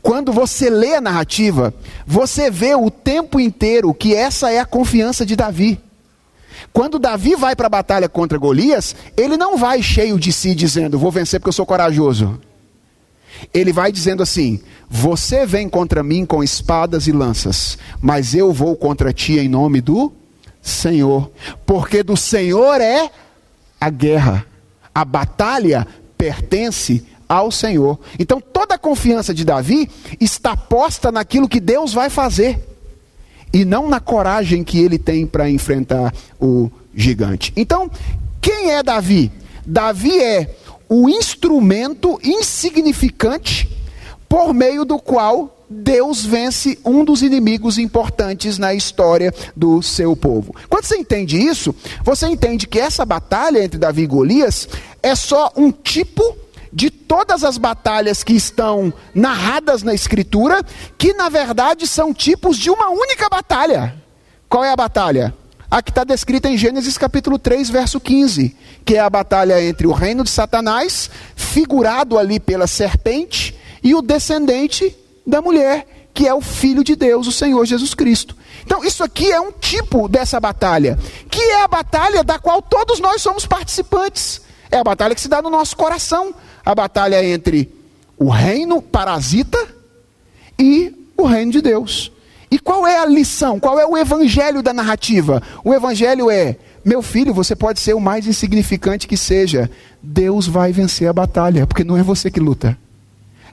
quando você lê a narrativa, você vê o tempo inteiro que essa é a confiança de Davi. Quando Davi vai para a batalha contra Golias, ele não vai cheio de si dizendo: Vou vencer porque eu sou corajoso. Ele vai dizendo assim: Você vem contra mim com espadas e lanças, mas eu vou contra ti em nome do Senhor, porque do Senhor é a guerra, a batalha pertence ao Senhor. Então toda a confiança de Davi está posta naquilo que Deus vai fazer e não na coragem que ele tem para enfrentar o gigante. Então, quem é Davi? Davi é o instrumento insignificante por meio do qual Deus vence um dos inimigos importantes na história do seu povo. Quando você entende isso, você entende que essa batalha entre Davi e Golias é só um tipo de todas as batalhas que estão narradas na Escritura, que na verdade são tipos de uma única batalha. Qual é a batalha? A que está descrita em Gênesis capítulo 3, verso 15, que é a batalha entre o reino de Satanás, figurado ali pela serpente, e o descendente da mulher, que é o Filho de Deus, o Senhor Jesus Cristo. Então, isso aqui é um tipo dessa batalha, que é a batalha da qual todos nós somos participantes. É a batalha que se dá no nosso coração a batalha entre o reino parasita e o reino de Deus. E qual é a lição? Qual é o evangelho da narrativa? O evangelho é: meu filho, você pode ser o mais insignificante que seja, Deus vai vencer a batalha, porque não é você que luta,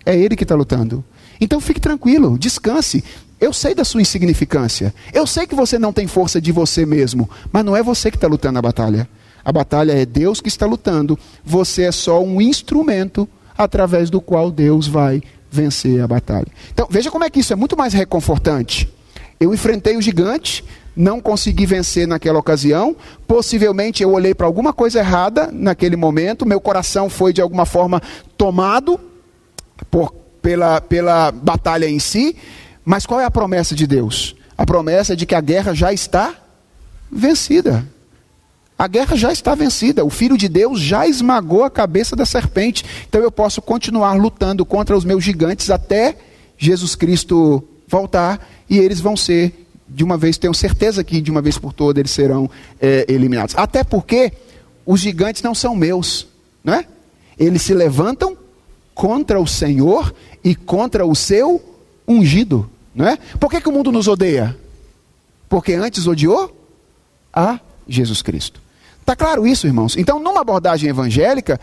é Ele que está lutando. Então fique tranquilo, descanse. Eu sei da sua insignificância, eu sei que você não tem força de você mesmo, mas não é você que está lutando a batalha. A batalha é Deus que está lutando, você é só um instrumento através do qual Deus vai vencer a batalha. Então, veja como é que isso é muito mais reconfortante. Eu enfrentei o gigante, não consegui vencer naquela ocasião, possivelmente eu olhei para alguma coisa errada naquele momento, meu coração foi de alguma forma tomado por, pela, pela batalha em si, mas qual é a promessa de Deus? A promessa é de que a guerra já está vencida. A guerra já está vencida, o Filho de Deus já esmagou a cabeça da serpente. Então eu posso continuar lutando contra os meus gigantes até Jesus Cristo voltar e eles vão ser, de uma vez, tenho certeza que de uma vez por todas eles serão é, eliminados. Até porque os gigantes não são meus, não é? Eles se levantam contra o Senhor e contra o seu ungido, não é? Por que, que o mundo nos odeia? Porque antes odiou a Jesus Cristo. Está claro isso, irmãos? Então, numa abordagem evangélica,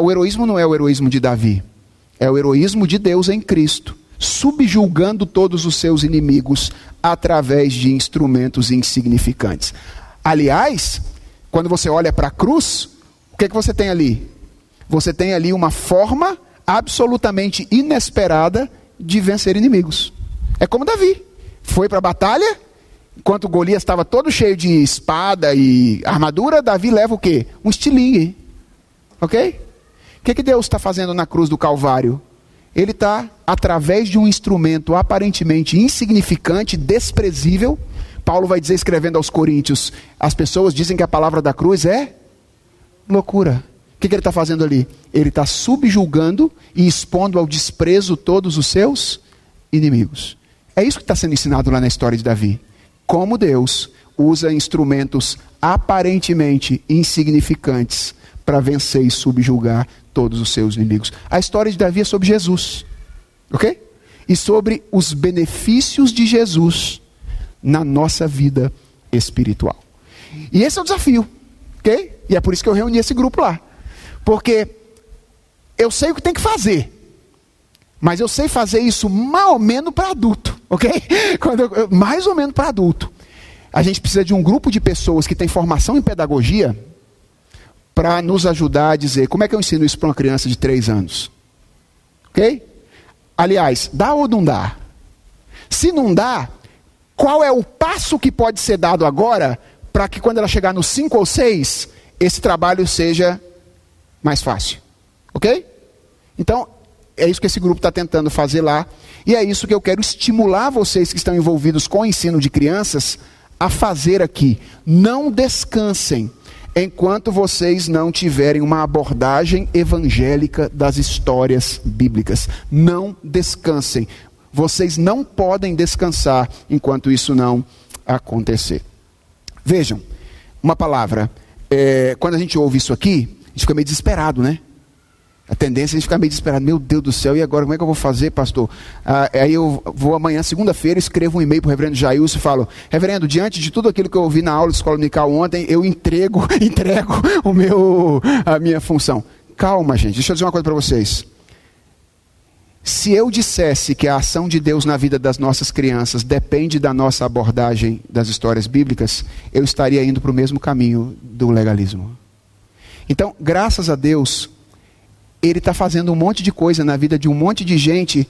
o heroísmo não é o heroísmo de Davi. É o heroísmo de Deus em Cristo, subjulgando todos os seus inimigos através de instrumentos insignificantes. Aliás, quando você olha para a cruz, o que, é que você tem ali? Você tem ali uma forma absolutamente inesperada de vencer inimigos. É como Davi. Foi para a batalha, enquanto Golias estava todo cheio de espada e armadura, Davi leva o quê? Um estilingue. Ok? O que, que Deus está fazendo na cruz do Calvário? Ele está, através de um instrumento aparentemente insignificante, desprezível. Paulo vai dizer, escrevendo aos Coríntios: as pessoas dizem que a palavra da cruz é loucura. O que, que ele está fazendo ali? Ele está subjulgando e expondo ao desprezo todos os seus inimigos. É isso que está sendo ensinado lá na história de Davi. Como Deus usa instrumentos aparentemente insignificantes para vencer e subjulgar todos os seus inimigos. A história de Davi é sobre Jesus, ok? E sobre os benefícios de Jesus na nossa vida espiritual. E esse é o desafio, ok? E é por isso que eu reuni esse grupo lá. Porque eu sei o que tem que fazer, mas eu sei fazer isso mais ou menos para adulto, ok? Eu, mais ou menos para adulto. A gente precisa de um grupo de pessoas que tem formação em pedagogia para nos ajudar a dizer como é que eu ensino isso para uma criança de 3 anos. Ok? Aliás, dá ou não dá? Se não dá, qual é o passo que pode ser dado agora para que quando ela chegar no 5 ou 6, esse trabalho seja mais fácil? Ok? Então, é isso que esse grupo está tentando fazer lá. E é isso que eu quero estimular vocês que estão envolvidos com o ensino de crianças a fazer aqui. Não descansem enquanto vocês não tiverem uma abordagem evangélica das histórias bíblicas. Não descansem. Vocês não podem descansar enquanto isso não acontecer. Vejam, uma palavra. É, quando a gente ouve isso aqui, a gente fica meio desesperado, né? A tendência é a gente ficar meio desesperado. Meu Deus do céu, e agora como é que eu vou fazer, pastor? Ah, aí eu vou amanhã, segunda-feira, escrevo um e-mail para o reverendo Jailson e falo: Reverendo, diante de tudo aquilo que eu ouvi na aula de escola unical ontem, eu entrego, entrego o meu, a minha função. Calma, gente, deixa eu dizer uma coisa para vocês. Se eu dissesse que a ação de Deus na vida das nossas crianças depende da nossa abordagem das histórias bíblicas, eu estaria indo para o mesmo caminho do legalismo. Então, graças a Deus, ele está fazendo um monte de coisa na vida de um monte de gente,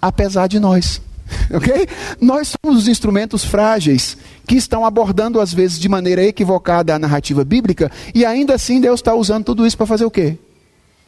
apesar de nós. Ok? Nós somos os instrumentos frágeis que estão abordando, às vezes, de maneira equivocada a narrativa bíblica, e ainda assim Deus está usando tudo isso para fazer o quê?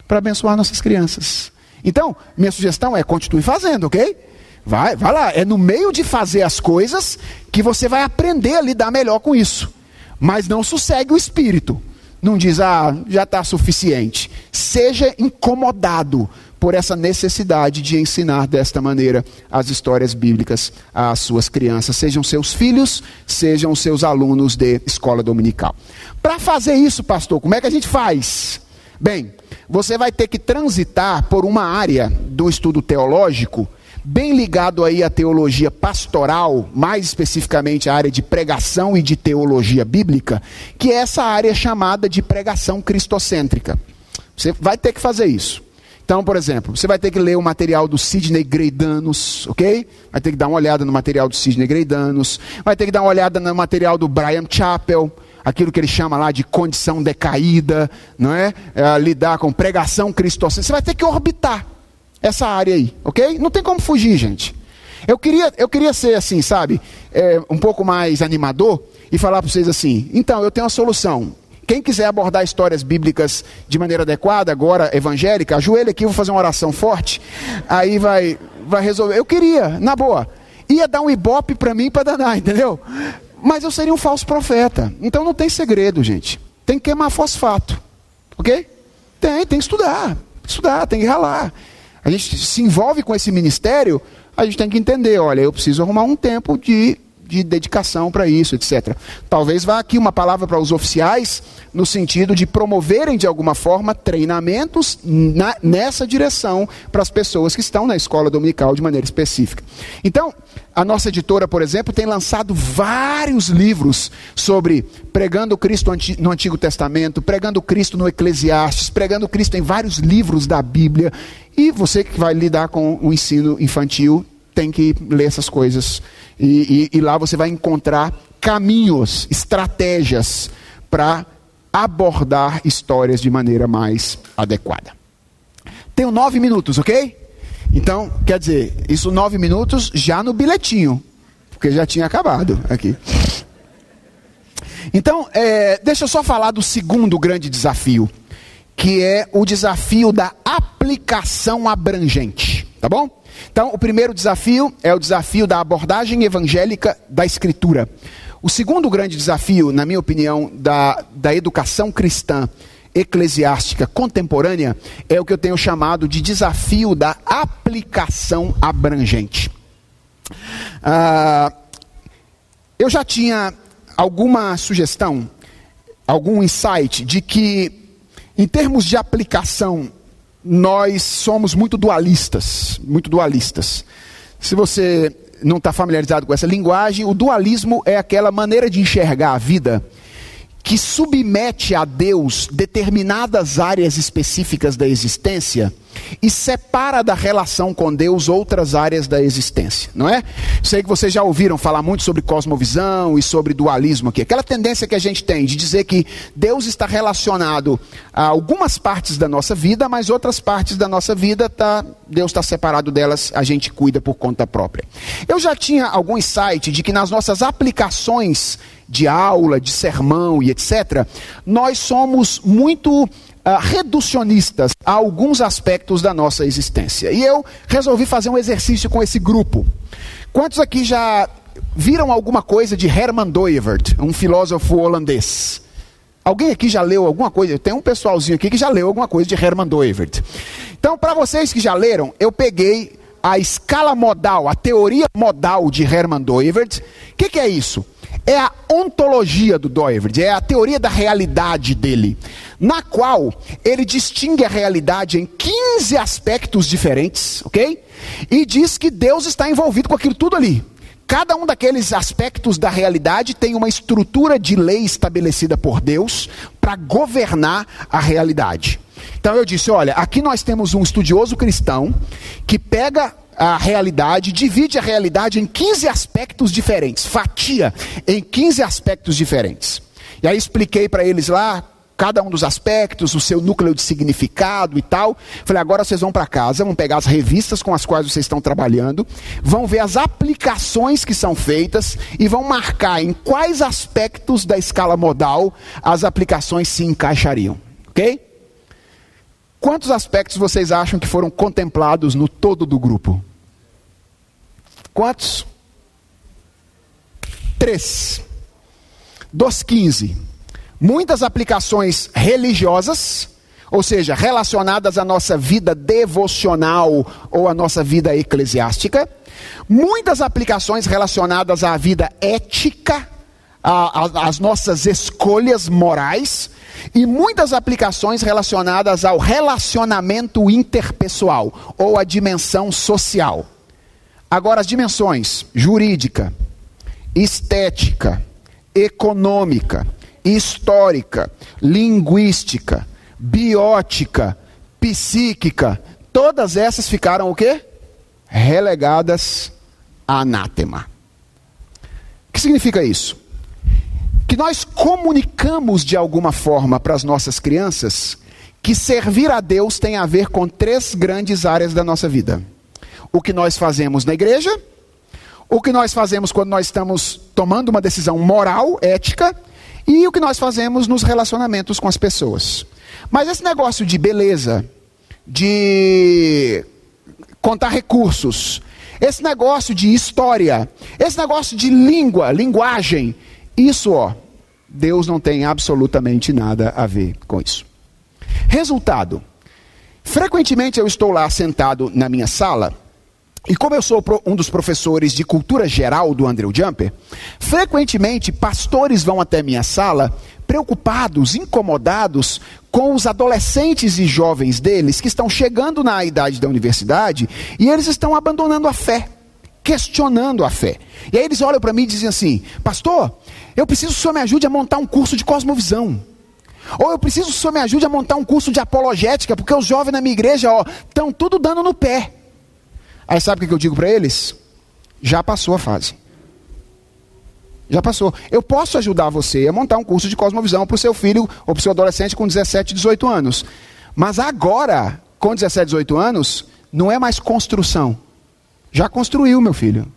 Para abençoar nossas crianças. Então, minha sugestão é continue fazendo, ok? Vai, vai lá. É no meio de fazer as coisas que você vai aprender a lidar melhor com isso. Mas não sossegue o espírito. Não diz, ah, já está suficiente. Seja incomodado por essa necessidade de ensinar desta maneira as histórias bíblicas às suas crianças, sejam seus filhos, sejam seus alunos de escola dominical. Para fazer isso, pastor, como é que a gente faz? Bem, você vai ter que transitar por uma área do estudo teológico bem ligado aí à teologia pastoral, mais especificamente à área de pregação e de teologia bíblica, que é essa área chamada de pregação cristocêntrica. Você vai ter que fazer isso. Então, por exemplo, você vai ter que ler o material do Sidney Greidanos, ok? Vai ter que dar uma olhada no material do Sidney Greidanos, vai ter que dar uma olhada no material do Brian Chappell, aquilo que ele chama lá de condição decaída, não é? é lidar com pregação cristocêntrica. Você vai ter que orbitar essa área aí, ok? Não tem como fugir, gente. Eu queria, eu queria ser assim, sabe, é, um pouco mais animador e falar para vocês assim: então, eu tenho uma solução. Quem quiser abordar histórias bíblicas de maneira adequada, agora evangélica, ajoelha aqui, vou fazer uma oração forte, aí vai, vai resolver. Eu queria, na boa, ia dar um ibope para mim para danar, entendeu? Mas eu seria um falso profeta. Então não tem segredo, gente. Tem que queimar fosfato, ok? Tem, tem que estudar, estudar, tem que ralar a gente se envolve com esse ministério, a gente tem que entender, olha, eu preciso arrumar um tempo de, de dedicação para isso, etc. Talvez vá aqui uma palavra para os oficiais, no sentido de promoverem de alguma forma treinamentos na, nessa direção para as pessoas que estão na escola dominical de maneira específica. Então, a nossa editora, por exemplo, tem lançado vários livros sobre pregando Cristo no Antigo Testamento, pregando Cristo no Eclesiastes, pregando Cristo em vários livros da Bíblia. E você que vai lidar com o ensino infantil tem que ler essas coisas. E, e, e lá você vai encontrar caminhos, estratégias para abordar histórias de maneira mais adequada. Tenho nove minutos, ok? Então, quer dizer, isso nove minutos já no bilhetinho, porque já tinha acabado aqui. Então, é, deixa eu só falar do segundo grande desafio, que é o desafio da aplicação abrangente, tá bom? Então, o primeiro desafio é o desafio da abordagem evangélica da Escritura. O segundo grande desafio, na minha opinião, da, da educação cristã eclesiástica contemporânea é o que eu tenho chamado de desafio da aplicação abrangente. Ah, eu já tinha alguma sugestão, algum insight de que, em termos de aplicação, nós somos muito dualistas, muito dualistas. Se você não está familiarizado com essa linguagem, o dualismo é aquela maneira de enxergar a vida que submete a Deus determinadas áreas específicas da existência e separa da relação com Deus outras áreas da existência, não é? Sei que vocês já ouviram falar muito sobre cosmovisão e sobre dualismo aqui. Aquela tendência que a gente tem de dizer que Deus está relacionado a algumas partes da nossa vida, mas outras partes da nossa vida tá, Deus está separado delas, a gente cuida por conta própria. Eu já tinha algum insight de que nas nossas aplicações de aula, de sermão e etc., nós somos muito uh, reducionistas a alguns aspectos da nossa existência. E eu resolvi fazer um exercício com esse grupo. Quantos aqui já viram alguma coisa de Herman Doivert, um filósofo holandês? Alguém aqui já leu alguma coisa? Tem um pessoalzinho aqui que já leu alguma coisa de Herman Doivert. Então, para vocês que já leram, eu peguei a escala modal, a teoria modal de Herman Doivert. O que, que é isso? É a ontologia do Doivert, é a teoria da realidade dele, na qual ele distingue a realidade em 15 aspectos diferentes, ok? E diz que Deus está envolvido com aquilo tudo ali. Cada um daqueles aspectos da realidade tem uma estrutura de lei estabelecida por Deus para governar a realidade. Então eu disse: olha, aqui nós temos um estudioso cristão que pega a realidade, divide a realidade em 15 aspectos diferentes, fatia em 15 aspectos diferentes. E aí expliquei para eles lá cada um dos aspectos, o seu núcleo de significado e tal. Falei, agora vocês vão para casa, vão pegar as revistas com as quais vocês estão trabalhando, vão ver as aplicações que são feitas e vão marcar em quais aspectos da escala modal as aplicações se encaixariam. Ok? Quantos aspectos vocês acham que foram contemplados no todo do grupo? Quantos? Três. Dos 15. Muitas aplicações religiosas, ou seja, relacionadas à nossa vida devocional ou à nossa vida eclesiástica. Muitas aplicações relacionadas à vida ética, às nossas escolhas morais. E muitas aplicações relacionadas ao relacionamento interpessoal ou à dimensão social. Agora, as dimensões jurídica, estética, econômica, histórica, linguística, biótica, psíquica, todas essas ficaram o quê? Relegadas a anátema. O que significa isso? Que nós comunicamos de alguma forma para as nossas crianças que servir a Deus tem a ver com três grandes áreas da nossa vida o que nós fazemos na igreja, o que nós fazemos quando nós estamos tomando uma decisão moral, ética, e o que nós fazemos nos relacionamentos com as pessoas. Mas esse negócio de beleza, de contar recursos, esse negócio de história, esse negócio de língua, linguagem, isso, ó, Deus não tem absolutamente nada a ver com isso. Resultado: frequentemente eu estou lá sentado na minha sala e como eu sou um dos professores de cultura geral do Andrew Jumper, frequentemente pastores vão até minha sala preocupados, incomodados com os adolescentes e jovens deles que estão chegando na idade da universidade e eles estão abandonando a fé, questionando a fé. E aí eles olham para mim e dizem assim: Pastor, eu preciso que o senhor me ajude a montar um curso de cosmovisão. Ou eu preciso que o senhor me ajude a montar um curso de apologética, porque os jovens na minha igreja estão tudo dando no pé. Aí sabe o que eu digo para eles? Já passou a fase. Já passou. Eu posso ajudar você a montar um curso de cosmovisão para o seu filho ou para o seu adolescente com 17, 18 anos. Mas agora, com 17, 18 anos, não é mais construção. Já construiu, meu filho.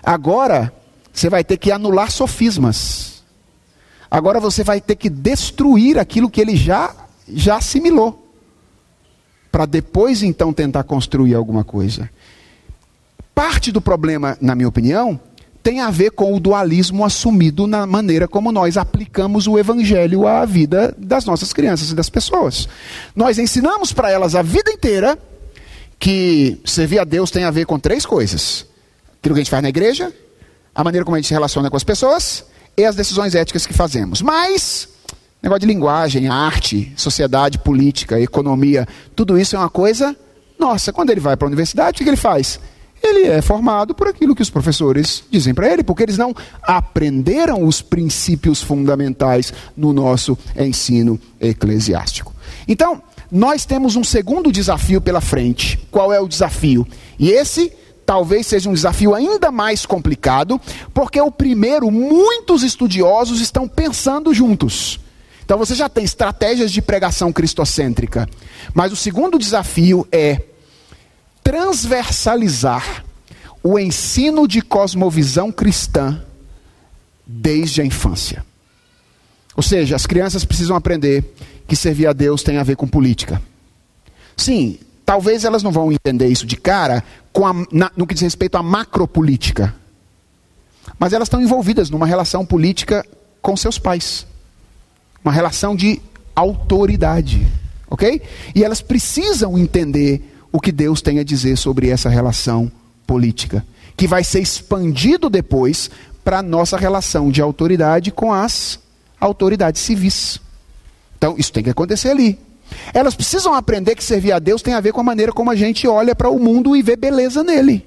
Agora, você vai ter que anular sofismas. Agora você vai ter que destruir aquilo que ele já, já assimilou. Para depois então tentar construir alguma coisa. Parte do problema, na minha opinião, tem a ver com o dualismo assumido na maneira como nós aplicamos o evangelho à vida das nossas crianças e das pessoas. Nós ensinamos para elas a vida inteira que servir a Deus tem a ver com três coisas: aquilo que a gente faz na igreja, a maneira como a gente se relaciona com as pessoas e as decisões éticas que fazemos. Mas negócio de linguagem, arte, sociedade, política, economia, tudo isso é uma coisa nossa. Quando ele vai para a universidade, o que ele faz? ele é formado por aquilo que os professores dizem para ele, porque eles não aprenderam os princípios fundamentais no nosso ensino eclesiástico. Então, nós temos um segundo desafio pela frente. Qual é o desafio? E esse talvez seja um desafio ainda mais complicado, porque o primeiro, muitos estudiosos estão pensando juntos. Então você já tem estratégias de pregação cristocêntrica. Mas o segundo desafio é transversalizar o ensino de cosmovisão cristã desde a infância. Ou seja, as crianças precisam aprender que servir a Deus tem a ver com política. Sim, talvez elas não vão entender isso de cara a, na, no que diz respeito à macropolítica. Mas elas estão envolvidas numa relação política com seus pais. Uma relação de autoridade. Ok? E elas precisam entender o que Deus tem a dizer sobre essa relação política, que vai ser expandido depois para a nossa relação de autoridade com as autoridades civis. Então, isso tem que acontecer ali. Elas precisam aprender que servir a Deus tem a ver com a maneira como a gente olha para o mundo e vê beleza nele.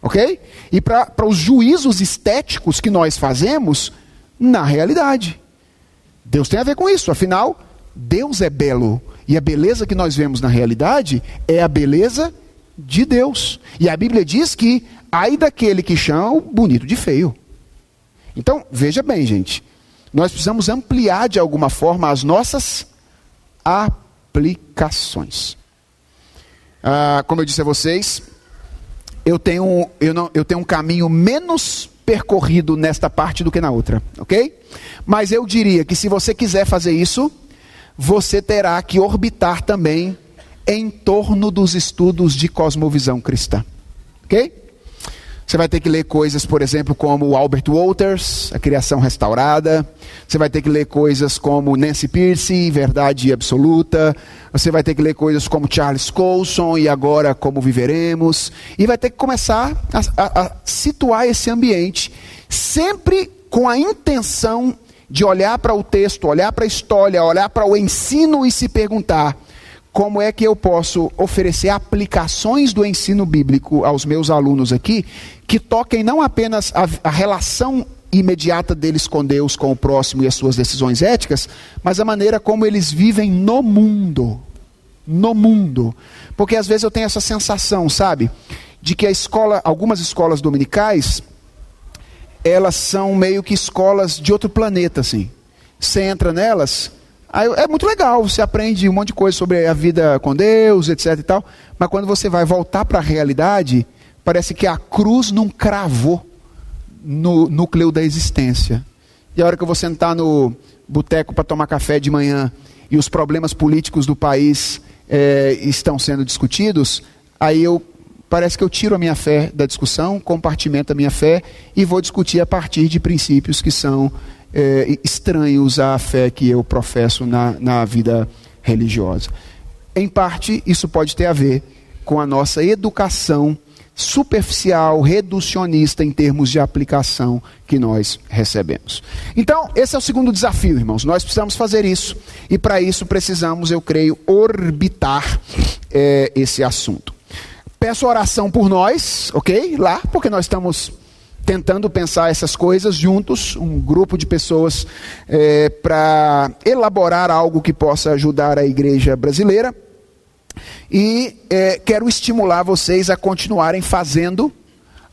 Ok? E para os juízos estéticos que nós fazemos na realidade. Deus tem a ver com isso, afinal, Deus é belo. E a beleza que nós vemos na realidade é a beleza de Deus. E a Bíblia diz que ai daquele que chama o bonito de feio. Então, veja bem, gente. Nós precisamos ampliar de alguma forma as nossas aplicações. Ah, como eu disse a vocês, eu tenho, eu, não, eu tenho um caminho menos percorrido nesta parte do que na outra, ok? Mas eu diria que se você quiser fazer isso, você terá que orbitar também em torno dos estudos de cosmovisão cristã. Ok? Você vai ter que ler coisas, por exemplo, como Albert Walters, A Criação Restaurada. Você vai ter que ler coisas como Nancy Pierce, Verdade Absoluta. Você vai ter que ler coisas como Charles Colson e Agora Como Viveremos. E vai ter que começar a, a, a situar esse ambiente, sempre com a intenção de olhar para o texto, olhar para a história, olhar para o ensino e se perguntar: como é que eu posso oferecer aplicações do ensino bíblico aos meus alunos aqui, que toquem não apenas a, a relação imediata deles com Deus, com o próximo e as suas decisões éticas, mas a maneira como eles vivem no mundo. No mundo. Porque às vezes eu tenho essa sensação, sabe? De que a escola, algumas escolas dominicais, elas são meio que escolas de outro planeta, assim. Você entra nelas, aí é muito legal, você aprende um monte de coisa sobre a vida com Deus, etc e tal, mas quando você vai voltar para a realidade, parece que a cruz não cravou no núcleo da existência. E a hora que eu vou sentar no boteco para tomar café de manhã e os problemas políticos do país é, estão sendo discutidos, aí eu parece que eu tiro a minha fé da discussão, compartimento a minha fé e vou discutir a partir de princípios que são é, estranhos à fé que eu professo na, na vida religiosa. Em parte, isso pode ter a ver com a nossa educação superficial, reducionista em termos de aplicação que nós recebemos. Então, esse é o segundo desafio, irmãos. Nós precisamos fazer isso e para isso precisamos, eu creio, orbitar é, esse assunto peço oração por nós, ok? Lá, porque nós estamos tentando pensar essas coisas juntos, um grupo de pessoas é, para elaborar algo que possa ajudar a igreja brasileira. E é, quero estimular vocês a continuarem fazendo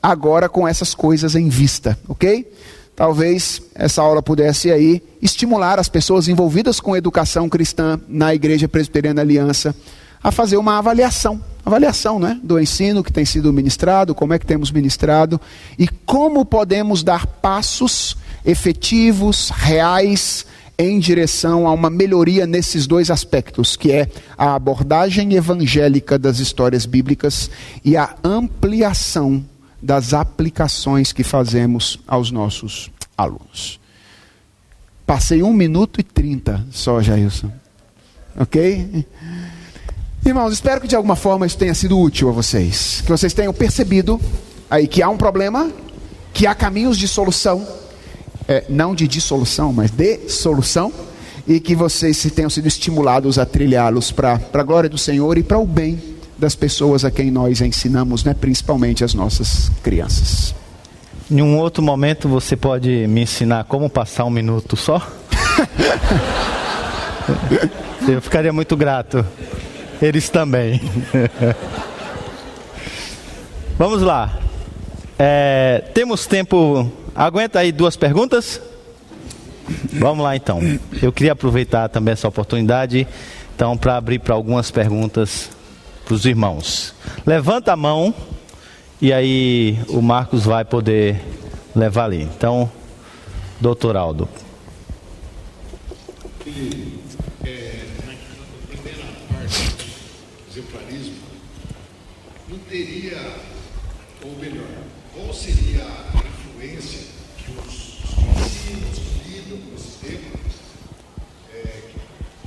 agora com essas coisas em vista, ok? Talvez essa aula pudesse aí estimular as pessoas envolvidas com educação cristã na Igreja Presbiteriana Aliança a fazer uma avaliação, avaliação né, do ensino que tem sido ministrado, como é que temos ministrado e como podemos dar passos efetivos, reais, em direção a uma melhoria nesses dois aspectos, que é a abordagem evangélica das histórias bíblicas e a ampliação das aplicações que fazemos aos nossos alunos. Passei um minuto e trinta só, Jailson. Ok? Irmãos, espero que de alguma forma isso tenha sido útil a vocês. Que vocês tenham percebido aí que há um problema, que há caminhos de solução é, não de dissolução, mas de solução, e que vocês tenham sido estimulados a trilhá-los para a glória do Senhor e para o bem das pessoas a quem nós ensinamos, né, principalmente as nossas crianças. Em um outro momento você pode me ensinar como passar um minuto só? Eu ficaria muito grato. Eles também. Vamos lá. É, temos tempo Aguenta aí duas perguntas? Vamos lá então. Eu queria aproveitar também essa oportunidade então para abrir para algumas perguntas para os irmãos. Levanta a mão e aí o Marcos vai poder levar ali. Então, doutor Aldo. É, na primeira parte do exemplarismo, não teria, ou melhor, qual seria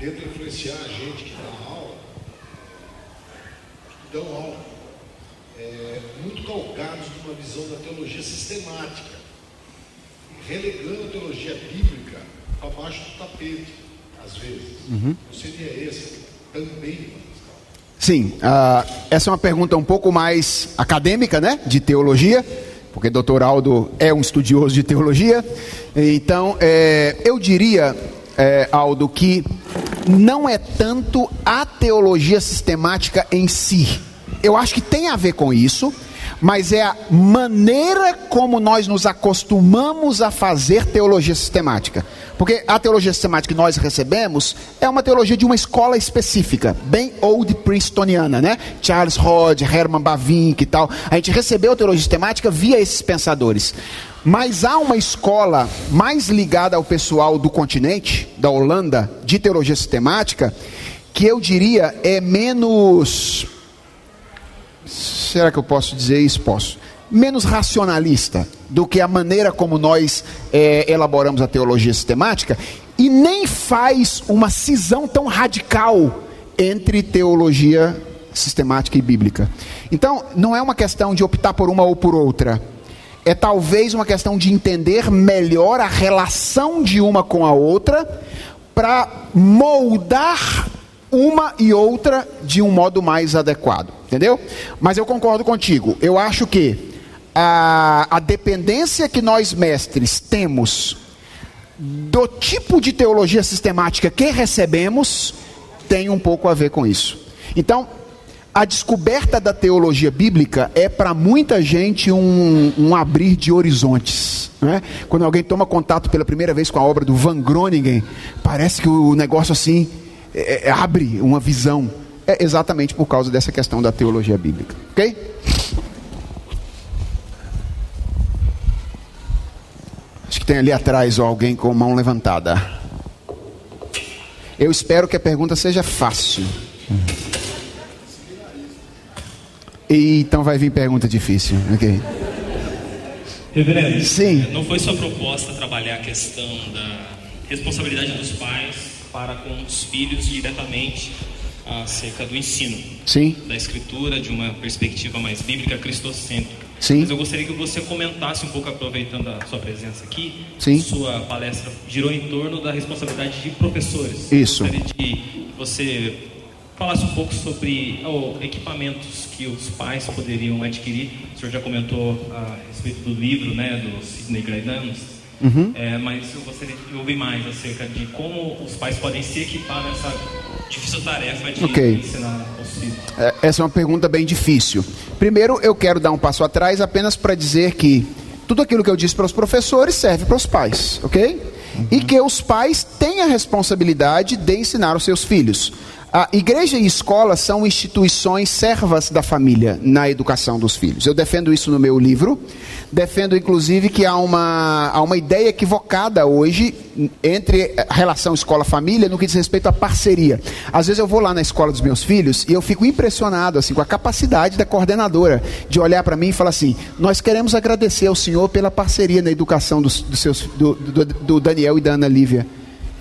tenta influenciar a gente que dá aula, que dão aula, é, muito calcados numa visão da teologia sistemática, relegando a teologia bíblica para baixo do tapete, às vezes. Uhum. Não seria esse também Sim, uh, essa é uma pergunta um pouco mais acadêmica, né? De teologia, porque Dr. Aldo é um estudioso de teologia. Então, é, eu diria, é, Aldo, que não é tanto a teologia sistemática em si. Eu acho que tem a ver com isso, mas é a maneira como nós nos acostumamos a fazer teologia sistemática. Porque a teologia sistemática que nós recebemos é uma teologia de uma escola específica, bem old princetoniana, né? Charles Hodge, Herman Bavinck e tal. A gente recebeu a teologia sistemática via esses pensadores. Mas há uma escola mais ligada ao pessoal do continente, da Holanda, de teologia sistemática, que eu diria é menos. Será que eu posso dizer isso? Posso. Menos racionalista do que a maneira como nós é, elaboramos a teologia sistemática, e nem faz uma cisão tão radical entre teologia sistemática e bíblica. Então, não é uma questão de optar por uma ou por outra é talvez uma questão de entender melhor a relação de uma com a outra para moldar uma e outra de um modo mais adequado, entendeu? Mas eu concordo contigo. Eu acho que a, a dependência que nós mestres temos do tipo de teologia sistemática que recebemos tem um pouco a ver com isso. Então, a descoberta da teologia bíblica é para muita gente um, um, abrir de horizontes. Né? Quando alguém toma contato pela primeira vez com a obra do Van Groningen, parece que o negócio assim é, é, abre uma visão. É exatamente por causa dessa questão da teologia bíblica. Ok? Acho que tem ali atrás ó, alguém com mão levantada. Eu espero que a pergunta seja fácil. E, então vai vir pergunta difícil. Ok. Reverendo, Sim. não foi sua proposta trabalhar a questão da responsabilidade dos pais para com os filhos diretamente acerca do ensino Sim. da escritura de uma perspectiva mais bíblica cristocêntrica. Sim. Mas eu gostaria que você comentasse um pouco, aproveitando a sua presença aqui. Sim. Sua palestra girou em torno da responsabilidade de professores. Isso. Eu gostaria de que você falasse um pouco sobre oh, equipamentos que os pais poderiam adquirir. O senhor já comentou a respeito do livro, né, do Sidney Greidanos. Uhum. É, mas eu gostaria de ouvir mais acerca de como os pais podem se equipar nessa difícil tarefa de okay. ensinar os filhos. É, essa é uma pergunta bem difícil. Primeiro, eu quero dar um passo atrás apenas para dizer que tudo aquilo que eu disse para os professores serve para os pais, ok? Uhum. E que os pais têm a responsabilidade de ensinar os seus filhos. A igreja e escola são instituições servas da família na educação dos filhos. Eu defendo isso no meu livro. Defendo, inclusive, que há uma, há uma ideia equivocada hoje entre relação escola-família no que diz respeito à parceria. Às vezes eu vou lá na escola dos meus filhos e eu fico impressionado assim, com a capacidade da coordenadora de olhar para mim e falar assim: Nós queremos agradecer ao senhor pela parceria na educação dos, dos seus, do, do, do Daniel e da Ana Lívia.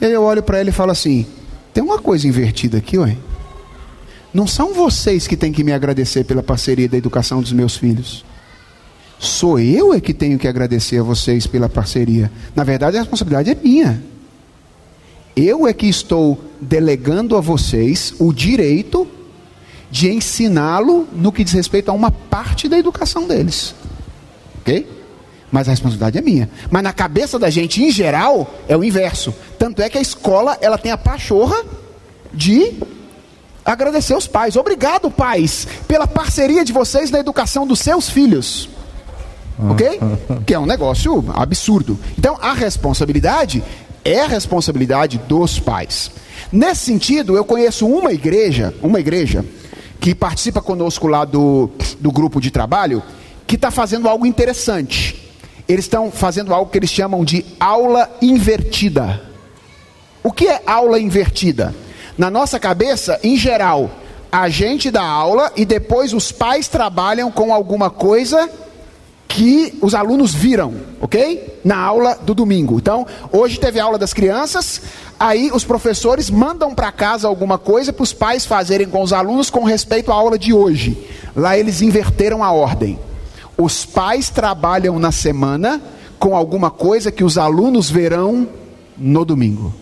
E eu olho para ele e falo assim tem uma coisa invertida aqui, ué. Não são vocês que têm que me agradecer pela parceria da educação dos meus filhos. Sou eu é que tenho que agradecer a vocês pela parceria. Na verdade, a responsabilidade é minha. Eu é que estou delegando a vocês o direito de ensiná-lo no que diz respeito a uma parte da educação deles. Ok? Mas a responsabilidade é minha. Mas na cabeça da gente, em geral, é o inverso. Tanto é que a escola, ela tem a pachorra de agradecer os pais. Obrigado, pais, pela parceria de vocês na educação dos seus filhos. Ok? Que é um negócio absurdo. Então, a responsabilidade é a responsabilidade dos pais. Nesse sentido, eu conheço uma igreja, uma igreja, que participa conosco lá do, do grupo de trabalho, que está fazendo algo interessante eles estão fazendo algo que eles chamam de aula invertida. O que é aula invertida? Na nossa cabeça, em geral, a gente dá aula e depois os pais trabalham com alguma coisa que os alunos viram, ok? Na aula do domingo. Então, hoje teve aula das crianças, aí os professores mandam para casa alguma coisa para os pais fazerem com os alunos com respeito à aula de hoje. Lá eles inverteram a ordem. Os pais trabalham na semana com alguma coisa que os alunos verão no domingo.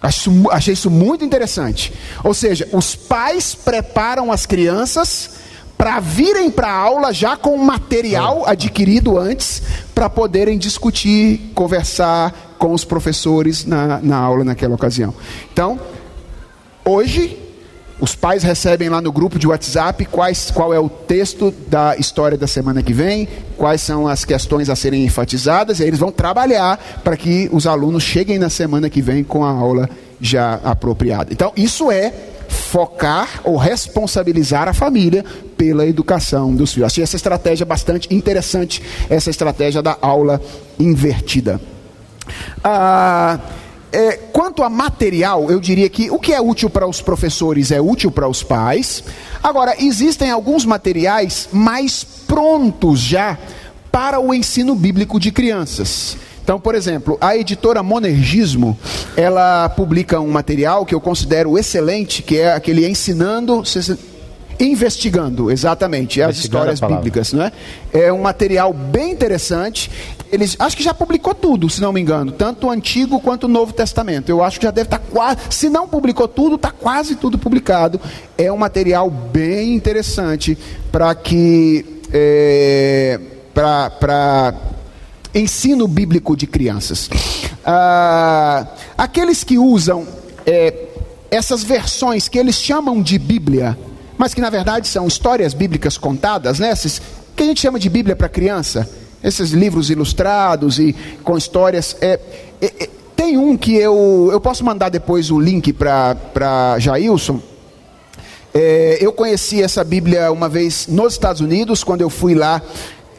Acho, achei isso muito interessante. Ou seja, os pais preparam as crianças para virem para a aula já com material adquirido antes, para poderem discutir, conversar com os professores na, na aula naquela ocasião. Então, hoje os pais recebem lá no grupo de WhatsApp quais, qual é o texto da história da semana que vem, quais são as questões a serem enfatizadas, e aí eles vão trabalhar para que os alunos cheguem na semana que vem com a aula já apropriada. Então, isso é focar ou responsabilizar a família pela educação dos filhos. Achei essa estratégia bastante interessante, essa estratégia da aula invertida. Ah. É, quanto a material, eu diria que o que é útil para os professores é útil para os pais. Agora, existem alguns materiais mais prontos já para o ensino bíblico de crianças. Então, por exemplo, a editora Monergismo, ela publica um material que eu considero excelente, que é aquele ensinando investigando, exatamente, as histórias bíblicas, não é? É um material bem interessante eles acho que já publicou tudo, se não me engano, tanto o Antigo quanto o Novo Testamento. Eu acho que já deve estar quase, se não publicou tudo, está quase tudo publicado. É um material bem interessante para que é, para ensino bíblico de crianças. Ah, aqueles que usam é, essas versões que eles chamam de Bíblia, mas que na verdade são histórias bíblicas contadas, né? Esses, que a gente chama de Bíblia para criança esses livros ilustrados e com histórias. É, é, é, tem um que eu, eu posso mandar depois o link para Jailson. É, eu conheci essa Bíblia uma vez nos Estados Unidos, quando eu fui lá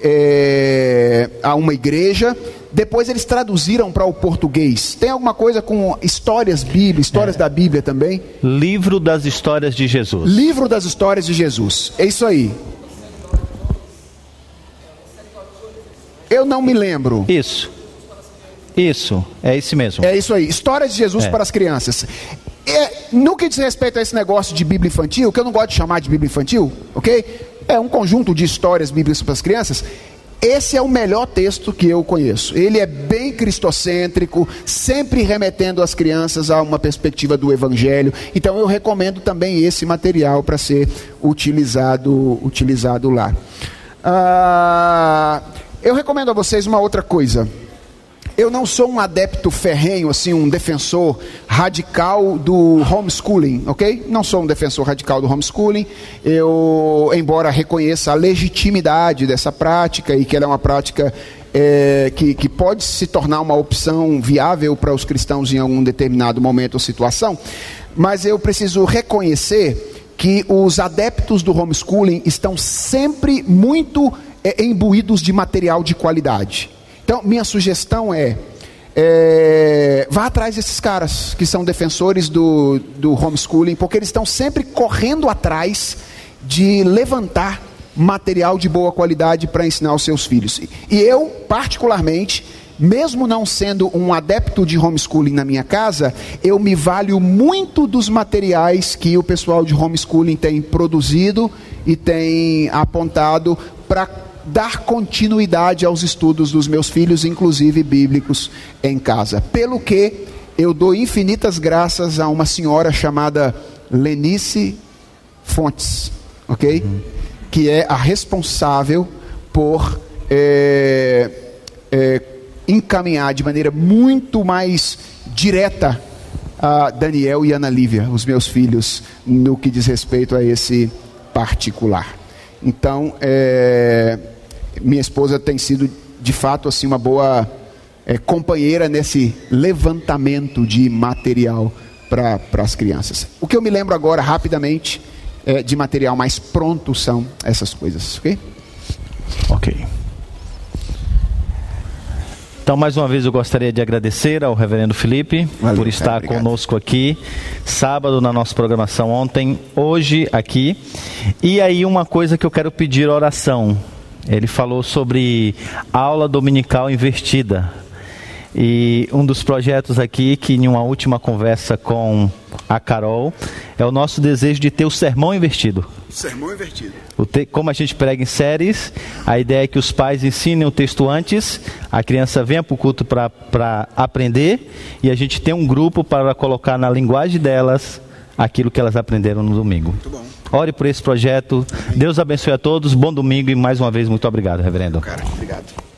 é, a uma igreja. Depois eles traduziram para o português. Tem alguma coisa com histórias bíblicas, histórias é. da Bíblia também? Livro das Histórias de Jesus. Livro das Histórias de Jesus. É isso aí. Eu não me lembro. Isso. Isso, é esse mesmo. É isso aí. História de Jesus é. para as crianças. É, no que diz respeito a esse negócio de Bíblia infantil, que eu não gosto de chamar de Bíblia infantil, ok? É um conjunto de histórias bíblicas para as crianças. esse é o melhor texto que eu conheço. Ele é bem cristocêntrico, sempre remetendo as crianças a uma perspectiva do evangelho. Então eu recomendo também esse material para ser utilizado, utilizado lá. Ah, eu recomendo a vocês uma outra coisa. Eu não sou um adepto ferrenho, assim, um defensor radical do homeschooling, ok? Não sou um defensor radical do homeschooling. Eu, embora reconheça a legitimidade dessa prática e que ela é uma prática é, que, que pode se tornar uma opção viável para os cristãos em algum determinado momento ou situação, mas eu preciso reconhecer que os adeptos do homeschooling estão sempre muito é, imbuídos de material de qualidade. Então, minha sugestão é, é, vá atrás desses caras que são defensores do, do homeschooling, porque eles estão sempre correndo atrás de levantar material de boa qualidade para ensinar os seus filhos. E eu, particularmente, mesmo não sendo um adepto de homeschooling na minha casa, eu me valho muito dos materiais que o pessoal de homeschooling tem produzido e tem apontado para dar continuidade aos estudos dos meus filhos, inclusive bíblicos, em casa. Pelo que eu dou infinitas graças a uma senhora chamada Lenice Fontes, ok? Uhum. Que é a responsável por é, é, encaminhar de maneira muito mais direta a Daniel e Ana Lívia, os meus filhos, no que diz respeito a esse particular. Então, é, minha esposa tem sido de fato assim uma boa é, companheira nesse levantamento de material para as crianças. O que eu me lembro agora rapidamente é, de material mais pronto são essas coisas, ok? Ok. Então, mais uma vez, eu gostaria de agradecer ao Reverendo Felipe Valeu, por estar cara, conosco aqui, sábado na nossa programação, ontem, hoje aqui. E aí, uma coisa que eu quero pedir oração. Ele falou sobre aula dominical invertida. E um dos projetos aqui, que em uma última conversa com a Carol, é o nosso desejo de ter o sermão invertido. Sermão invertido. Te, como a gente prega em séries, a ideia é que os pais ensinem o texto antes, a criança venha para o culto para aprender, e a gente tem um grupo para colocar na linguagem delas aquilo que elas aprenderam no domingo. Muito bom. Ore por esse projeto. Deus abençoe a todos. Bom domingo e mais uma vez muito obrigado, reverendo. Cara, obrigado.